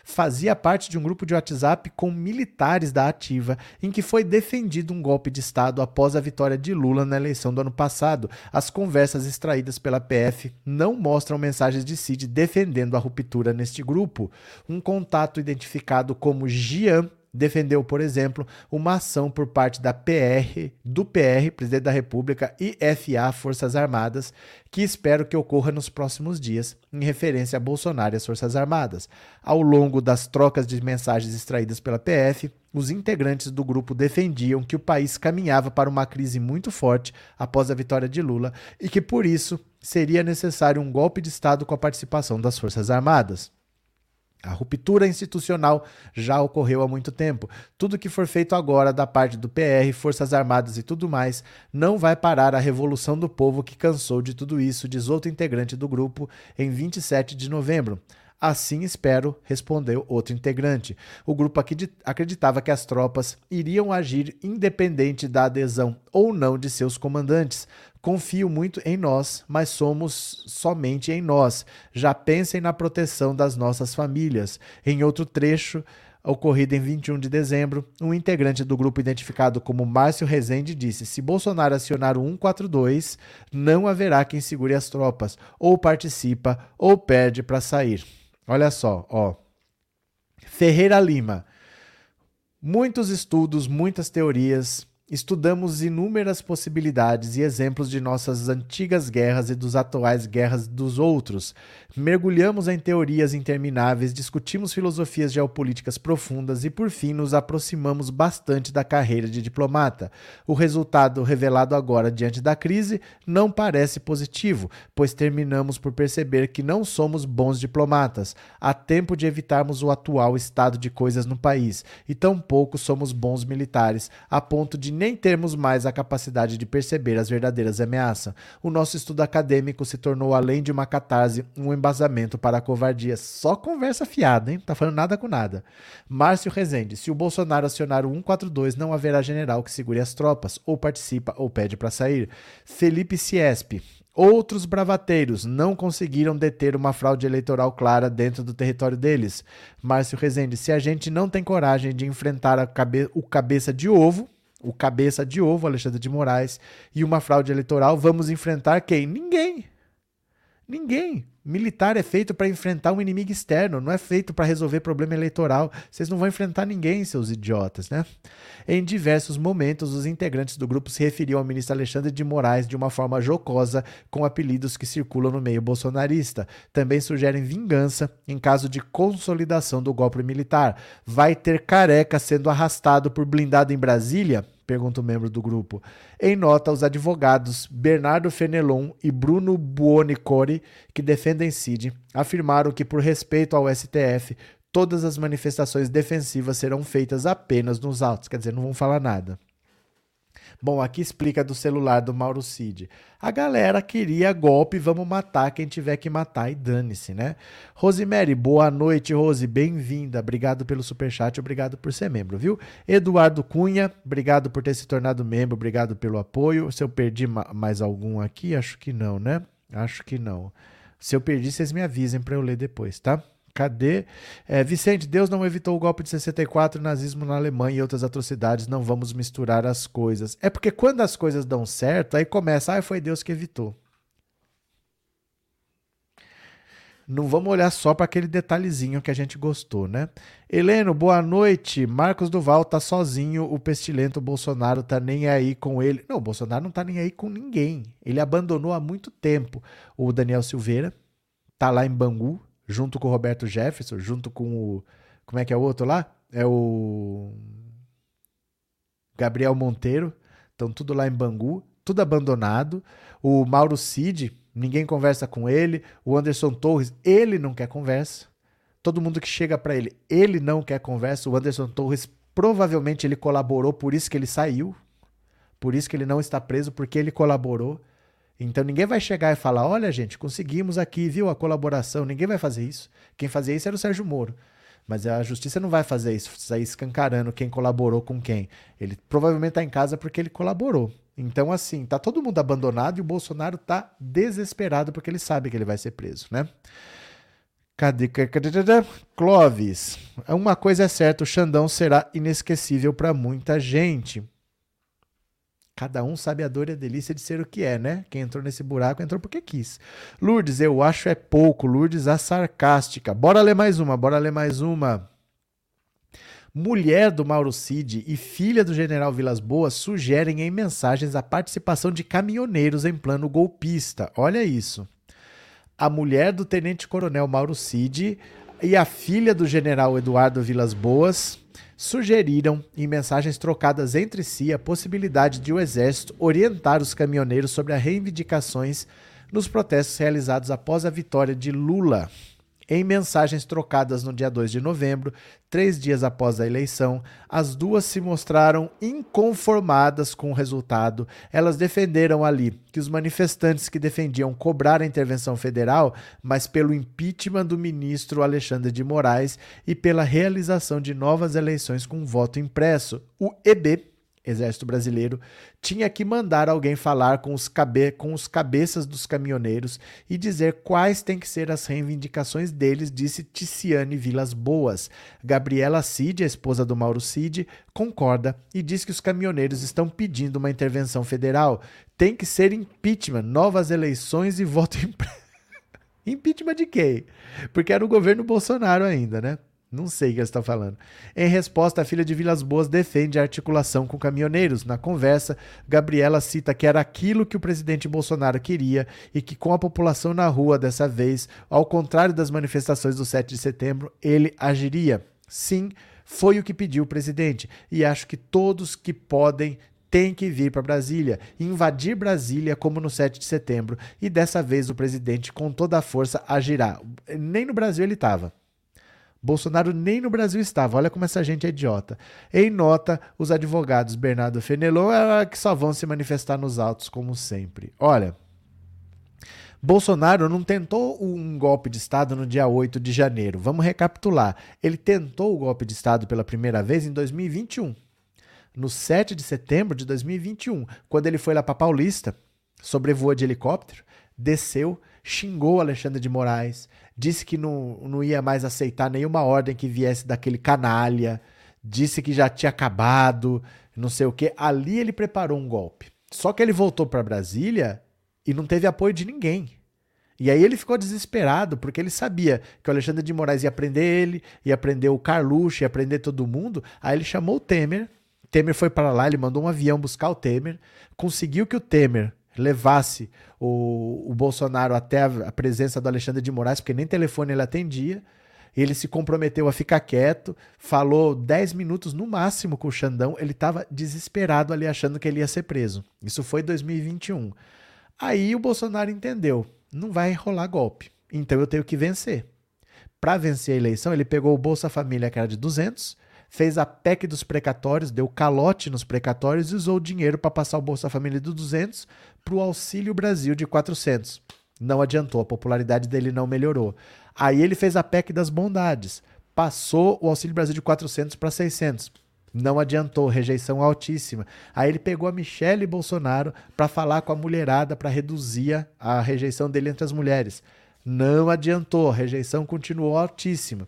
Fazia parte de um grupo de WhatsApp com militares da ativa, em que foi defendido um golpe de Estado após a vitória de Lula na eleição do ano passado. As conversas extraídas pela PF não mostram mensagens de Cid defendendo a ruptura neste grupo. Um contato identificado como Gian defendeu, por exemplo, uma ação por parte da PR, do PR, Presidente da República, e FA, Forças Armadas, que espero que ocorra nos próximos dias, em referência a Bolsonaro e as Forças Armadas. Ao longo das trocas de mensagens extraídas pela PF, os integrantes do grupo defendiam que o país caminhava para uma crise muito forte após a vitória de Lula e que, por isso, seria necessário um golpe de Estado com a participação das Forças Armadas. A ruptura institucional já ocorreu há muito tempo. Tudo que for feito agora da parte do PR, Forças Armadas e tudo mais não vai parar a revolução do povo que cansou de tudo isso, diz outro integrante do grupo em 27 de novembro. Assim espero, respondeu outro integrante. O grupo acreditava que as tropas iriam agir independente da adesão ou não de seus comandantes. Confio muito em nós, mas somos somente em nós. Já pensem na proteção das nossas famílias. Em outro trecho, ocorrido em 21 de dezembro, um integrante do grupo identificado como Márcio Rezende disse: se Bolsonaro acionar o 142, não haverá quem segure as tropas, ou participa ou perde para sair. Olha só, ó. Ferreira Lima. Muitos estudos, muitas teorias, Estudamos inúmeras possibilidades e exemplos de nossas antigas guerras e dos atuais guerras dos outros. Mergulhamos em teorias intermináveis, discutimos filosofias geopolíticas profundas e, por fim, nos aproximamos bastante da carreira de diplomata. O resultado revelado agora diante da crise não parece positivo, pois terminamos por perceber que não somos bons diplomatas. Há tempo de evitarmos o atual estado de coisas no país, e tampouco somos bons militares, a ponto de nem termos mais a capacidade de perceber as verdadeiras ameaças. O nosso estudo acadêmico se tornou, além de uma catarse, um embasamento para a covardia. Só conversa fiada, hein? Tá falando nada com nada. Márcio Rezende, se o Bolsonaro acionar o 142, não haverá general que segure as tropas, ou participa ou pede para sair. Felipe Ciespe, Outros bravateiros não conseguiram deter uma fraude eleitoral clara dentro do território deles. Márcio Rezende, se a gente não tem coragem de enfrentar cabe o cabeça de ovo, o cabeça de ovo, Alexandre de Moraes, e uma fraude eleitoral, vamos enfrentar quem? Ninguém. Ninguém. Militar é feito para enfrentar um inimigo externo, não é feito para resolver problema eleitoral. Vocês não vão enfrentar ninguém, seus idiotas, né? Em diversos momentos, os integrantes do grupo se referiam ao ministro Alexandre de Moraes de uma forma jocosa, com apelidos que circulam no meio bolsonarista. Também sugerem vingança em caso de consolidação do golpe militar. Vai ter careca sendo arrastado por blindado em Brasília? Pergunta o membro do grupo. Em nota, os advogados Bernardo Fenelon e Bruno Buonicore, que defendem Cid, afirmaram que, por respeito ao STF, todas as manifestações defensivas serão feitas apenas nos autos, quer dizer, não vão falar nada. Bom, aqui explica do celular do Mauro Cid. A galera queria golpe, vamos matar quem tiver que matar e dane-se, né? Rosemary, boa noite, Rose, bem-vinda. Obrigado pelo superchat, obrigado por ser membro, viu? Eduardo Cunha, obrigado por ter se tornado membro, obrigado pelo apoio. Se eu perdi mais algum aqui, acho que não, né? Acho que não. Se eu perdi, vocês me avisem para eu ler depois, tá? Cadê? É, Vicente, Deus não evitou o golpe de 64, nazismo na Alemanha e outras atrocidades. Não vamos misturar as coisas. É porque quando as coisas dão certo, aí começa, ah, foi Deus que evitou. Não vamos olhar só para aquele detalhezinho que a gente gostou, né? Heleno, boa noite. Marcos Duval tá sozinho, o pestilento Bolsonaro tá nem aí com ele. Não, o Bolsonaro não tá nem aí com ninguém. Ele abandonou há muito tempo. O Daniel Silveira tá lá em Bangu, junto com o Roberto Jefferson, junto com o. Como é que é o outro lá? É o. Gabriel Monteiro. Estão tudo lá em Bangu, tudo abandonado. O Mauro Cid ninguém conversa com ele. O Anderson Torres, ele não quer conversa. Todo mundo que chega para ele, ele não quer conversa. O Anderson Torres, provavelmente ele colaborou, por isso que ele saiu. Por isso que ele não está preso, porque ele colaborou. Então ninguém vai chegar e falar: olha, gente, conseguimos aqui, viu a colaboração. Ninguém vai fazer isso. Quem fazia isso era o Sérgio Moro. Mas a justiça não vai fazer isso, sair escancarando quem colaborou com quem. Ele provavelmente está em casa porque ele colaborou. Então, assim, tá todo mundo abandonado e o Bolsonaro tá desesperado porque ele sabe que ele vai ser preso, né? Cadê? cadê, cadê? Clóvis. Uma coisa é certa, o Xandão será inesquecível para muita gente. Cada um sabe a dor e a delícia de ser o que é, né? Quem entrou nesse buraco entrou porque quis. Lourdes, eu acho é pouco. Lourdes, a sarcástica. Bora ler mais uma, bora ler mais uma mulher do Mauro Cid e filha do general Vilas Boas sugerem em mensagens a participação de caminhoneiros em plano golpista. Olha isso. A mulher do tenente-coronel Mauro Cid e a filha do general Eduardo Vilas Boas sugeriram, em mensagens trocadas entre si, a possibilidade de o exército orientar os caminhoneiros sobre as reivindicações nos protestos realizados após a vitória de Lula. Em mensagens trocadas no dia 2 de novembro, três dias após a eleição, as duas se mostraram inconformadas com o resultado. Elas defenderam ali que os manifestantes que defendiam cobrar a intervenção federal, mas pelo impeachment do ministro Alexandre de Moraes e pela realização de novas eleições com voto impresso. O EB Exército Brasileiro, tinha que mandar alguém falar com os, cabe com os cabeças dos caminhoneiros e dizer quais têm que ser as reivindicações deles, disse Ticiane Vilas Boas. Gabriela Cid, a esposa do Mauro Cid, concorda e diz que os caminhoneiros estão pedindo uma intervenção federal. Tem que ser impeachment, novas eleições e voto impresso. impeachment de quem? Porque era o governo Bolsonaro ainda, né? Não sei o que eles estão falando. Em resposta, a filha de Vilas Boas defende a articulação com caminhoneiros. Na conversa, Gabriela cita que era aquilo que o presidente Bolsonaro queria e que, com a população na rua dessa vez, ao contrário das manifestações do 7 de setembro, ele agiria. Sim, foi o que pediu o presidente. E acho que todos que podem têm que vir para Brasília, invadir Brasília como no 7 de setembro. E dessa vez o presidente, com toda a força, agirá. Nem no Brasil ele estava. Bolsonaro nem no Brasil estava. Olha como essa gente é idiota. Em nota, os advogados Bernardo Fenelon é que só vão se manifestar nos autos, como sempre. Olha, Bolsonaro não tentou um golpe de Estado no dia 8 de janeiro. Vamos recapitular. Ele tentou o golpe de Estado pela primeira vez em 2021. No 7 de setembro de 2021, quando ele foi lá para Paulista, sobrevoou de helicóptero, desceu, xingou Alexandre de Moraes, disse que não, não ia mais aceitar nenhuma ordem que viesse daquele canalha, disse que já tinha acabado, não sei o que. Ali ele preparou um golpe. Só que ele voltou para Brasília e não teve apoio de ninguém. E aí ele ficou desesperado, porque ele sabia que o Alexandre de Moraes ia prender ele, ia prender o Carluxo, ia prender todo mundo. Aí ele chamou o Temer. Temer foi para lá, ele mandou um avião buscar o Temer, conseguiu que o Temer levasse o, o Bolsonaro até a, a presença do Alexandre de Moraes, porque nem telefone ele atendia. Ele se comprometeu a ficar quieto, falou 10 minutos no máximo com o Xandão. Ele estava desesperado ali, achando que ele ia ser preso. Isso foi 2021. Aí o Bolsonaro entendeu: não vai rolar golpe. Então eu tenho que vencer. Para vencer a eleição, ele pegou o Bolsa Família, que era de 200, fez a PEC dos precatórios, deu calote nos precatórios e usou o dinheiro para passar o Bolsa Família de 200 para o Auxílio Brasil de 400. Não adiantou, a popularidade dele não melhorou. Aí ele fez a PEC das bondades, passou o Auxílio Brasil de 400 para 600. Não adiantou, rejeição altíssima. Aí ele pegou a Michelle Bolsonaro para falar com a mulherada para reduzir a rejeição dele entre as mulheres. Não adiantou, a rejeição continuou altíssima.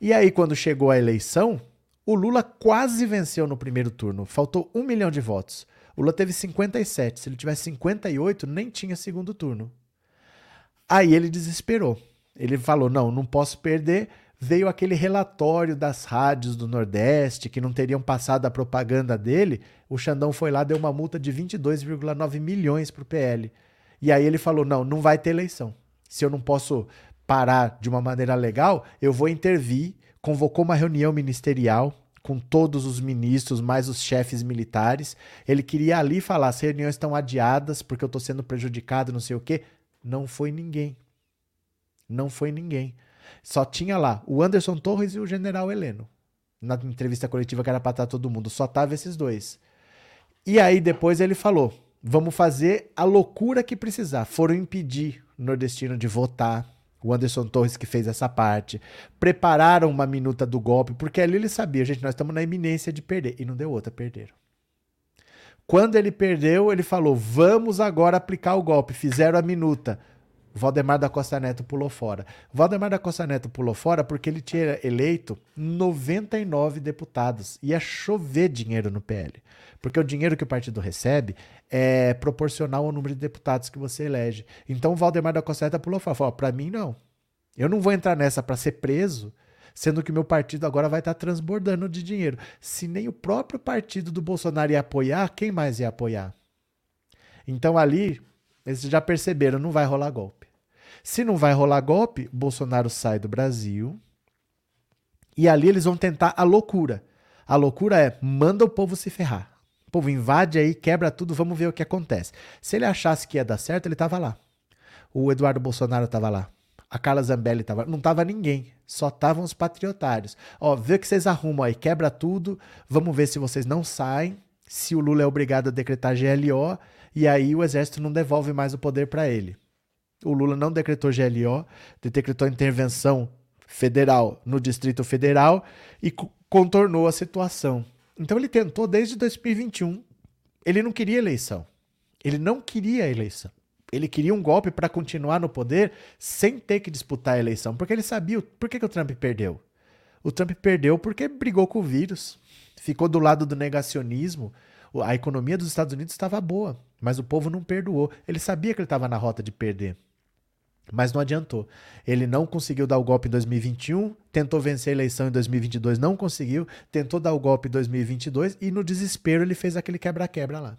E aí, quando chegou a eleição, o Lula quase venceu no primeiro turno. Faltou um milhão de votos. Lula teve 57. Se ele tivesse 58, nem tinha segundo turno. Aí ele desesperou. Ele falou: não, não posso perder. Veio aquele relatório das rádios do Nordeste que não teriam passado a propaganda dele. O Xandão foi lá, deu uma multa de 22,9 milhões para o PL. E aí ele falou: não, não vai ter eleição. Se eu não posso parar de uma maneira legal, eu vou intervir. Convocou uma reunião ministerial com todos os ministros, mais os chefes militares. Ele queria ali falar: as reuniões estão adiadas porque eu estou sendo prejudicado, não sei o quê. Não foi ninguém. Não foi ninguém. Só tinha lá o Anderson Torres e o general Heleno. Na entrevista coletiva que era para estar todo mundo. Só tava esses dois. E aí depois ele falou: vamos fazer a loucura que precisar. Foram impedir o nordestino de votar. O Anderson Torres que fez essa parte. Prepararam uma minuta do golpe, porque ali ele sabia, gente, nós estamos na iminência de perder. E não deu outra, perderam. Quando ele perdeu, ele falou: vamos agora aplicar o golpe. Fizeram a minuta. Valdemar da Costa Neto pulou fora. Valdemar da Costa Neto pulou fora porque ele tinha eleito 99 deputados. Ia chover dinheiro no PL. Porque o dinheiro que o partido recebe é proporcional ao número de deputados que você elege. Então o Valdemar da Costa Neto pulou fora. Falou: para mim, não. Eu não vou entrar nessa para ser preso, sendo que o meu partido agora vai estar tá transbordando de dinheiro. Se nem o próprio partido do Bolsonaro ia apoiar, quem mais ia apoiar? Então ali, eles já perceberam, não vai rolar golpe. Se não vai rolar golpe, Bolsonaro sai do Brasil e ali eles vão tentar a loucura. A loucura é manda o povo se ferrar. O povo invade aí, quebra tudo, vamos ver o que acontece. Se ele achasse que ia dar certo, ele estava lá. O Eduardo Bolsonaro estava lá. A Carla Zambelli estava Não estava ninguém. Só estavam os patriotários. Ó, vê o que vocês arrumam aí, quebra tudo. Vamos ver se vocês não saem. Se o Lula é obrigado a decretar GLO. E aí o exército não devolve mais o poder para ele o Lula não decretou GLO, decretou intervenção federal no Distrito Federal e contornou a situação. Então ele tentou desde 2021. Ele não queria eleição. Ele não queria eleição. Ele queria um golpe para continuar no poder sem ter que disputar a eleição, porque ele sabia por que, que o Trump perdeu. O Trump perdeu porque brigou com o vírus, ficou do lado do negacionismo. A economia dos Estados Unidos estava boa, mas o povo não perdoou. Ele sabia que ele estava na rota de perder. Mas não adiantou. Ele não conseguiu dar o golpe em 2021, tentou vencer a eleição em 2022, não conseguiu, tentou dar o golpe em 2022 e no desespero ele fez aquele quebra-quebra lá.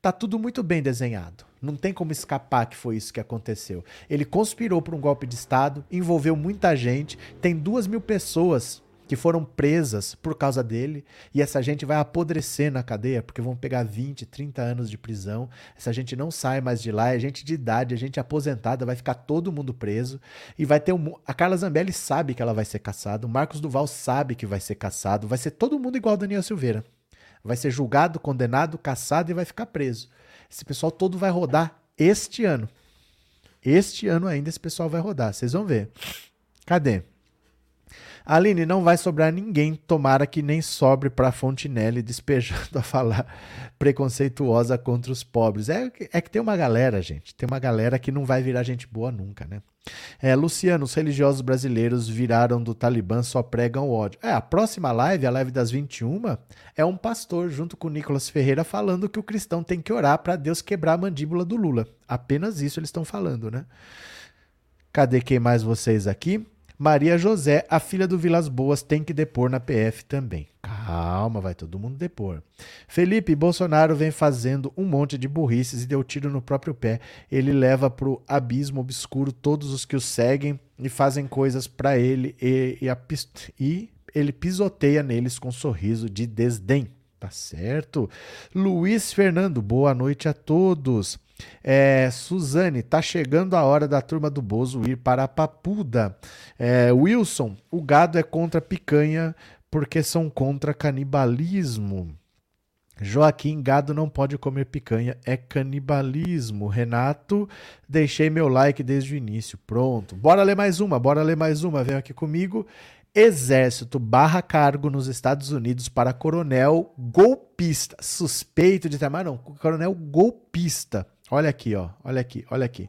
Tá tudo muito bem desenhado. Não tem como escapar que foi isso que aconteceu. Ele conspirou por um golpe de Estado, envolveu muita gente, tem duas mil pessoas que foram presas por causa dele, e essa gente vai apodrecer na cadeia, porque vão pegar 20, 30 anos de prisão. Essa gente não sai mais de lá, é gente de idade, é gente aposentada, vai ficar todo mundo preso. E vai ter um. A Carla Zambelli sabe que ela vai ser caçada, o Marcos Duval sabe que vai ser caçado, vai ser todo mundo igual Daniel Silveira. Vai ser julgado, condenado, caçado e vai ficar preso. Esse pessoal todo vai rodar este ano. Este ano ainda esse pessoal vai rodar, vocês vão ver. Cadê? Aline, não vai sobrar ninguém, tomara que nem sobre para Fontinelli despejando a falar preconceituosa contra os pobres. É, é que tem uma galera, gente, tem uma galera que não vai virar gente boa nunca, né? É, Luciano, os religiosos brasileiros viraram do Talibã, só pregam ódio. É, a próxima live, a live das 21, é um pastor junto com Nicolas Ferreira falando que o cristão tem que orar para Deus quebrar a mandíbula do Lula. Apenas isso eles estão falando, né? Cadê quem mais vocês aqui? Maria José, a filha do Vilas Boas, tem que depor na PF também. Calma, vai todo mundo depor. Felipe Bolsonaro vem fazendo um monte de burrices e deu tiro no próprio pé. Ele leva pro abismo obscuro todos os que o seguem e fazem coisas para ele e, e, a, e ele pisoteia neles com um sorriso de desdém. Tá certo? Luiz Fernando, boa noite a todos. É, Suzane, tá chegando a hora da turma do Bozo ir para a Papuda. É, Wilson, o gado é contra picanha porque são contra canibalismo. Joaquim, gado não pode comer picanha, é canibalismo. Renato, deixei meu like desde o início. Pronto. Bora ler mais uma, bora ler mais uma. Vem aqui comigo. Exército barra cargo nos Estados Unidos para coronel golpista. Suspeito de ter, mas não, coronel golpista. Olha aqui, ó. Olha aqui, olha aqui.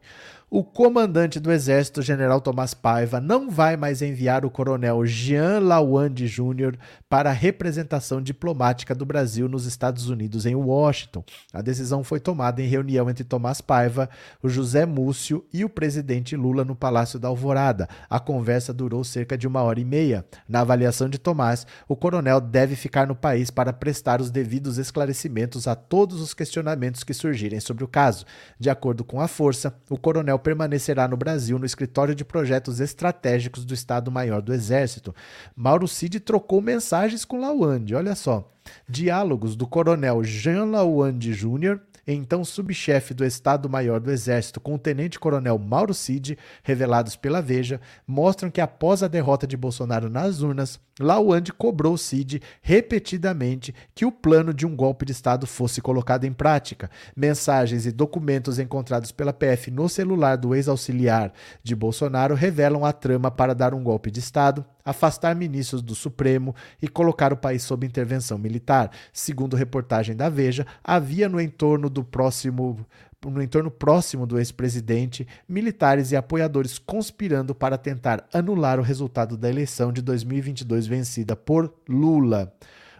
O comandante do Exército, General Tomás Paiva, não vai mais enviar o coronel Jean Lawande Jr. para a representação diplomática do Brasil nos Estados Unidos em Washington. A decisão foi tomada em reunião entre Tomás Paiva, o José Múcio e o presidente Lula no Palácio da Alvorada. A conversa durou cerca de uma hora e meia. Na avaliação de Tomás, o coronel deve ficar no país para prestar os devidos esclarecimentos a todos os questionamentos que surgirem sobre o caso. De acordo com a força, o coronel permanecerá no Brasil no escritório de projetos estratégicos do Estado-Maior do Exército. Mauro Cid trocou mensagens com Lawande, olha só. Diálogos do coronel Jean Lawande Jr., então subchefe do Estado-Maior do Exército, com o tenente-coronel Mauro Cid, revelados pela Veja, mostram que após a derrota de Bolsonaro nas urnas, Lawande cobrou Cid repetidamente que o plano de um golpe de Estado fosse colocado em prática. Mensagens e documentos encontrados pela PF no celular do ex-auxiliar de Bolsonaro revelam a trama para dar um golpe de Estado, afastar ministros do Supremo e colocar o país sob intervenção militar. Segundo reportagem da Veja, havia no entorno do próximo no entorno próximo do ex-presidente, militares e apoiadores conspirando para tentar anular o resultado da eleição de 2022 vencida por Lula.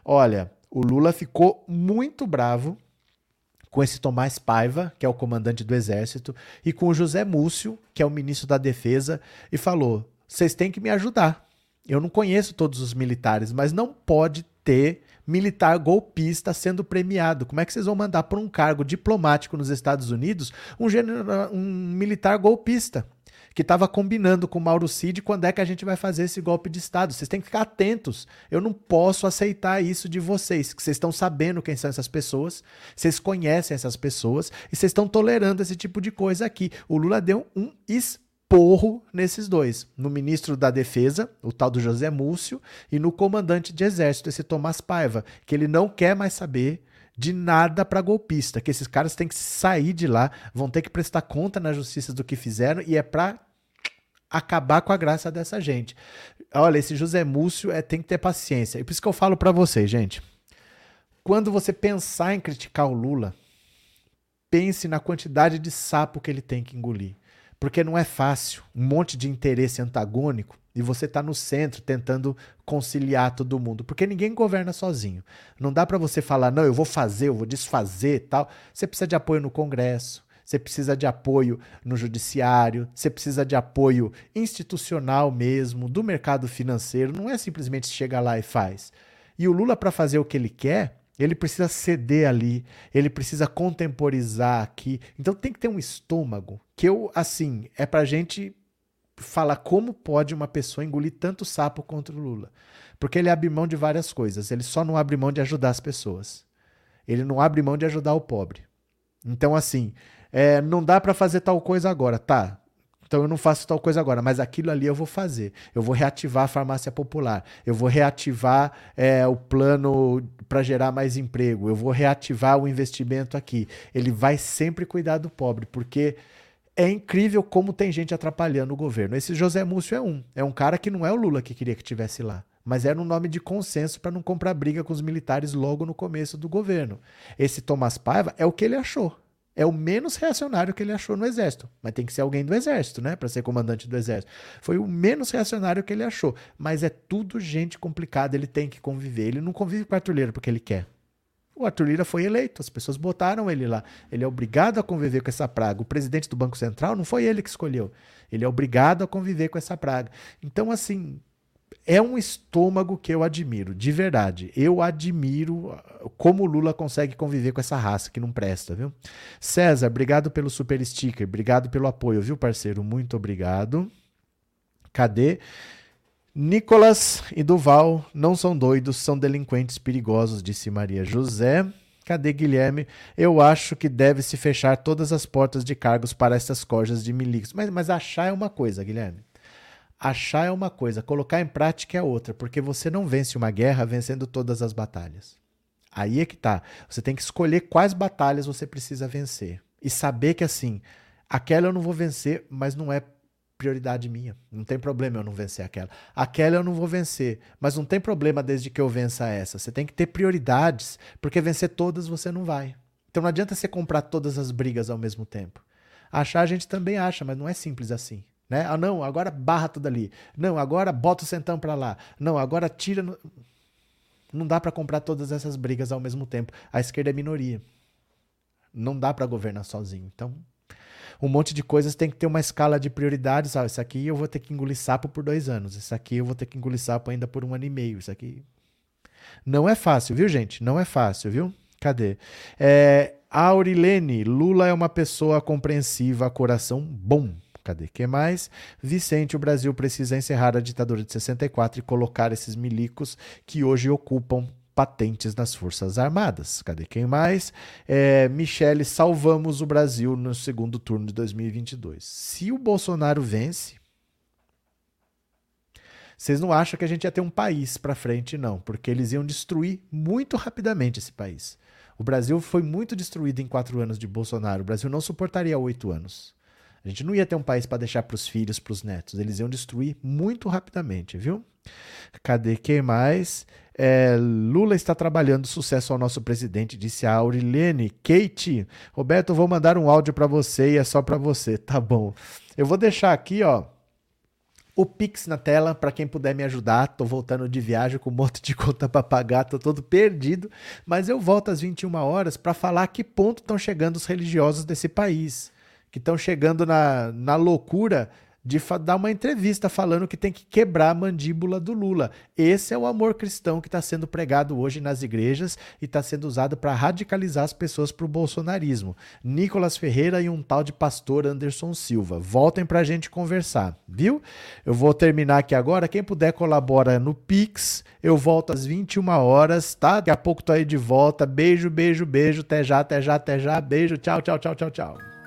Olha, o Lula ficou muito bravo com esse Tomás Paiva, que é o comandante do exército, e com o José Múcio, que é o ministro da Defesa, e falou: "Vocês têm que me ajudar. Eu não conheço todos os militares, mas não pode ter militar golpista sendo premiado. Como é que vocês vão mandar por um cargo diplomático nos Estados Unidos um, general, um militar golpista? que estava combinando com Mauro Cid quando é que a gente vai fazer esse golpe de Estado. Vocês têm que ficar atentos. Eu não posso aceitar isso de vocês, que vocês estão sabendo quem são essas pessoas, vocês conhecem essas pessoas e vocês estão tolerando esse tipo de coisa aqui. O Lula deu um porro nesses dois, no ministro da Defesa, o tal do José Múcio, e no comandante de exército, esse Tomás Paiva, que ele não quer mais saber de nada para golpista, que esses caras têm que sair de lá, vão ter que prestar conta na justiça do que fizeram e é para acabar com a graça dessa gente. Olha, esse José Múcio é, tem que ter paciência. E por isso que eu falo para vocês, gente. Quando você pensar em criticar o Lula, pense na quantidade de sapo que ele tem que engolir. Porque não é fácil, um monte de interesse antagônico e você está no centro tentando conciliar todo mundo, porque ninguém governa sozinho. Não dá para você falar, não, eu vou fazer, eu vou desfazer tal. Você precisa de apoio no Congresso, você precisa de apoio no judiciário, você precisa de apoio institucional mesmo, do mercado financeiro. Não é simplesmente chegar lá e faz. E o Lula, para fazer o que ele quer, ele precisa ceder ali, ele precisa contemporizar aqui. Então tem que ter um estômago que eu, assim, é pra gente falar como pode uma pessoa engolir tanto sapo contra o Lula. Porque ele abre mão de várias coisas. Ele só não abre mão de ajudar as pessoas. Ele não abre mão de ajudar o pobre. Então, assim, é, não dá para fazer tal coisa agora, tá? Então eu não faço tal coisa agora, mas aquilo ali eu vou fazer. Eu vou reativar a farmácia popular. Eu vou reativar é, o plano para gerar mais emprego. Eu vou reativar o investimento aqui. Ele vai sempre cuidar do pobre, porque é incrível como tem gente atrapalhando o governo. Esse José Múcio é um. É um cara que não é o Lula que queria que tivesse lá mas era um nome de consenso para não comprar briga com os militares logo no começo do governo. Esse Tomás Paiva é o que ele achou é o menos reacionário que ele achou no exército. Mas tem que ser alguém do exército, né? Para ser comandante do exército. Foi o menos reacionário que ele achou. Mas é tudo gente complicada, ele tem que conviver. Ele não convive com o Arthur porque ele quer. O Arthur Lira foi eleito, as pessoas botaram ele lá. Ele é obrigado a conviver com essa praga. O presidente do Banco Central não foi ele que escolheu. Ele é obrigado a conviver com essa praga. Então, assim, é um estômago que eu admiro, de verdade. Eu admiro uh, como o Lula consegue conviver com essa raça que não presta, viu? César, obrigado pelo super sticker, obrigado pelo apoio, viu, parceiro? Muito obrigado. Cadê? Nicolas e Duval não são doidos, são delinquentes perigosos, disse Maria José. Cadê Guilherme? Eu acho que deve se fechar todas as portas de cargos para essas corjas de milicos. Mas, mas achar é uma coisa, Guilherme. Achar é uma coisa, colocar em prática é outra, porque você não vence uma guerra vencendo todas as batalhas. Aí é que tá. Você tem que escolher quais batalhas você precisa vencer. E saber que assim, aquela eu não vou vencer, mas não é prioridade minha. Não tem problema eu não vencer aquela. Aquela eu não vou vencer, mas não tem problema desde que eu vença essa. Você tem que ter prioridades, porque vencer todas você não vai. Então não adianta você comprar todas as brigas ao mesmo tempo. Achar a gente também acha, mas não é simples assim. Né? Ah, não, agora barra tudo ali. Não, agora bota o centão para lá. Não, agora tira. No... Não dá para comprar todas essas brigas ao mesmo tempo. A esquerda é minoria. Não dá para governar sozinho. Então, um monte de coisas tem que ter uma escala de prioridades. Ah, isso aqui eu vou ter que engolir sapo por dois anos. Isso aqui eu vou ter que engolir sapo ainda por um ano e meio. Isso aqui. Não é fácil, viu, gente? Não é fácil, viu? Cadê? É, Aurilene, Lula é uma pessoa compreensiva, coração bom. Cadê? que mais? Vicente, o Brasil precisa encerrar a ditadura de 64 e colocar esses milicos que hoje ocupam patentes nas Forças Armadas. Cadê quem mais? É, Michele, salvamos o Brasil no segundo turno de 2022. Se o Bolsonaro vence, vocês não acham que a gente ia ter um país para frente, não, porque eles iam destruir muito rapidamente esse país. O Brasil foi muito destruído em quatro anos de Bolsonaro. O Brasil não suportaria oito anos. A gente não ia ter um país para deixar para os filhos, para os netos. Eles iam destruir muito rapidamente, viu? Cadê quem mais? É, Lula está trabalhando sucesso ao nosso presidente, disse a Aurilene. Kate, Roberto, vou mandar um áudio para você e é só para você. Tá bom. Eu vou deixar aqui, ó o Pix na tela para quem puder me ajudar. Tô voltando de viagem com um monte de conta para pagar, tô todo perdido, mas eu volto às 21 horas para falar a que ponto estão chegando os religiosos desse país, que estão chegando na, na loucura de dar uma entrevista falando que tem que quebrar a mandíbula do Lula. Esse é o amor cristão que está sendo pregado hoje nas igrejas e está sendo usado para radicalizar as pessoas para o bolsonarismo. Nicolas Ferreira e um tal de pastor Anderson Silva. Voltem para a gente conversar, viu? Eu vou terminar aqui agora. Quem puder colabora no Pix. Eu volto às 21 horas, tá? Daqui a pouco tô aí de volta. Beijo, beijo, beijo. Até já, até já, até já. Beijo. Tchau, tchau, tchau, tchau, tchau.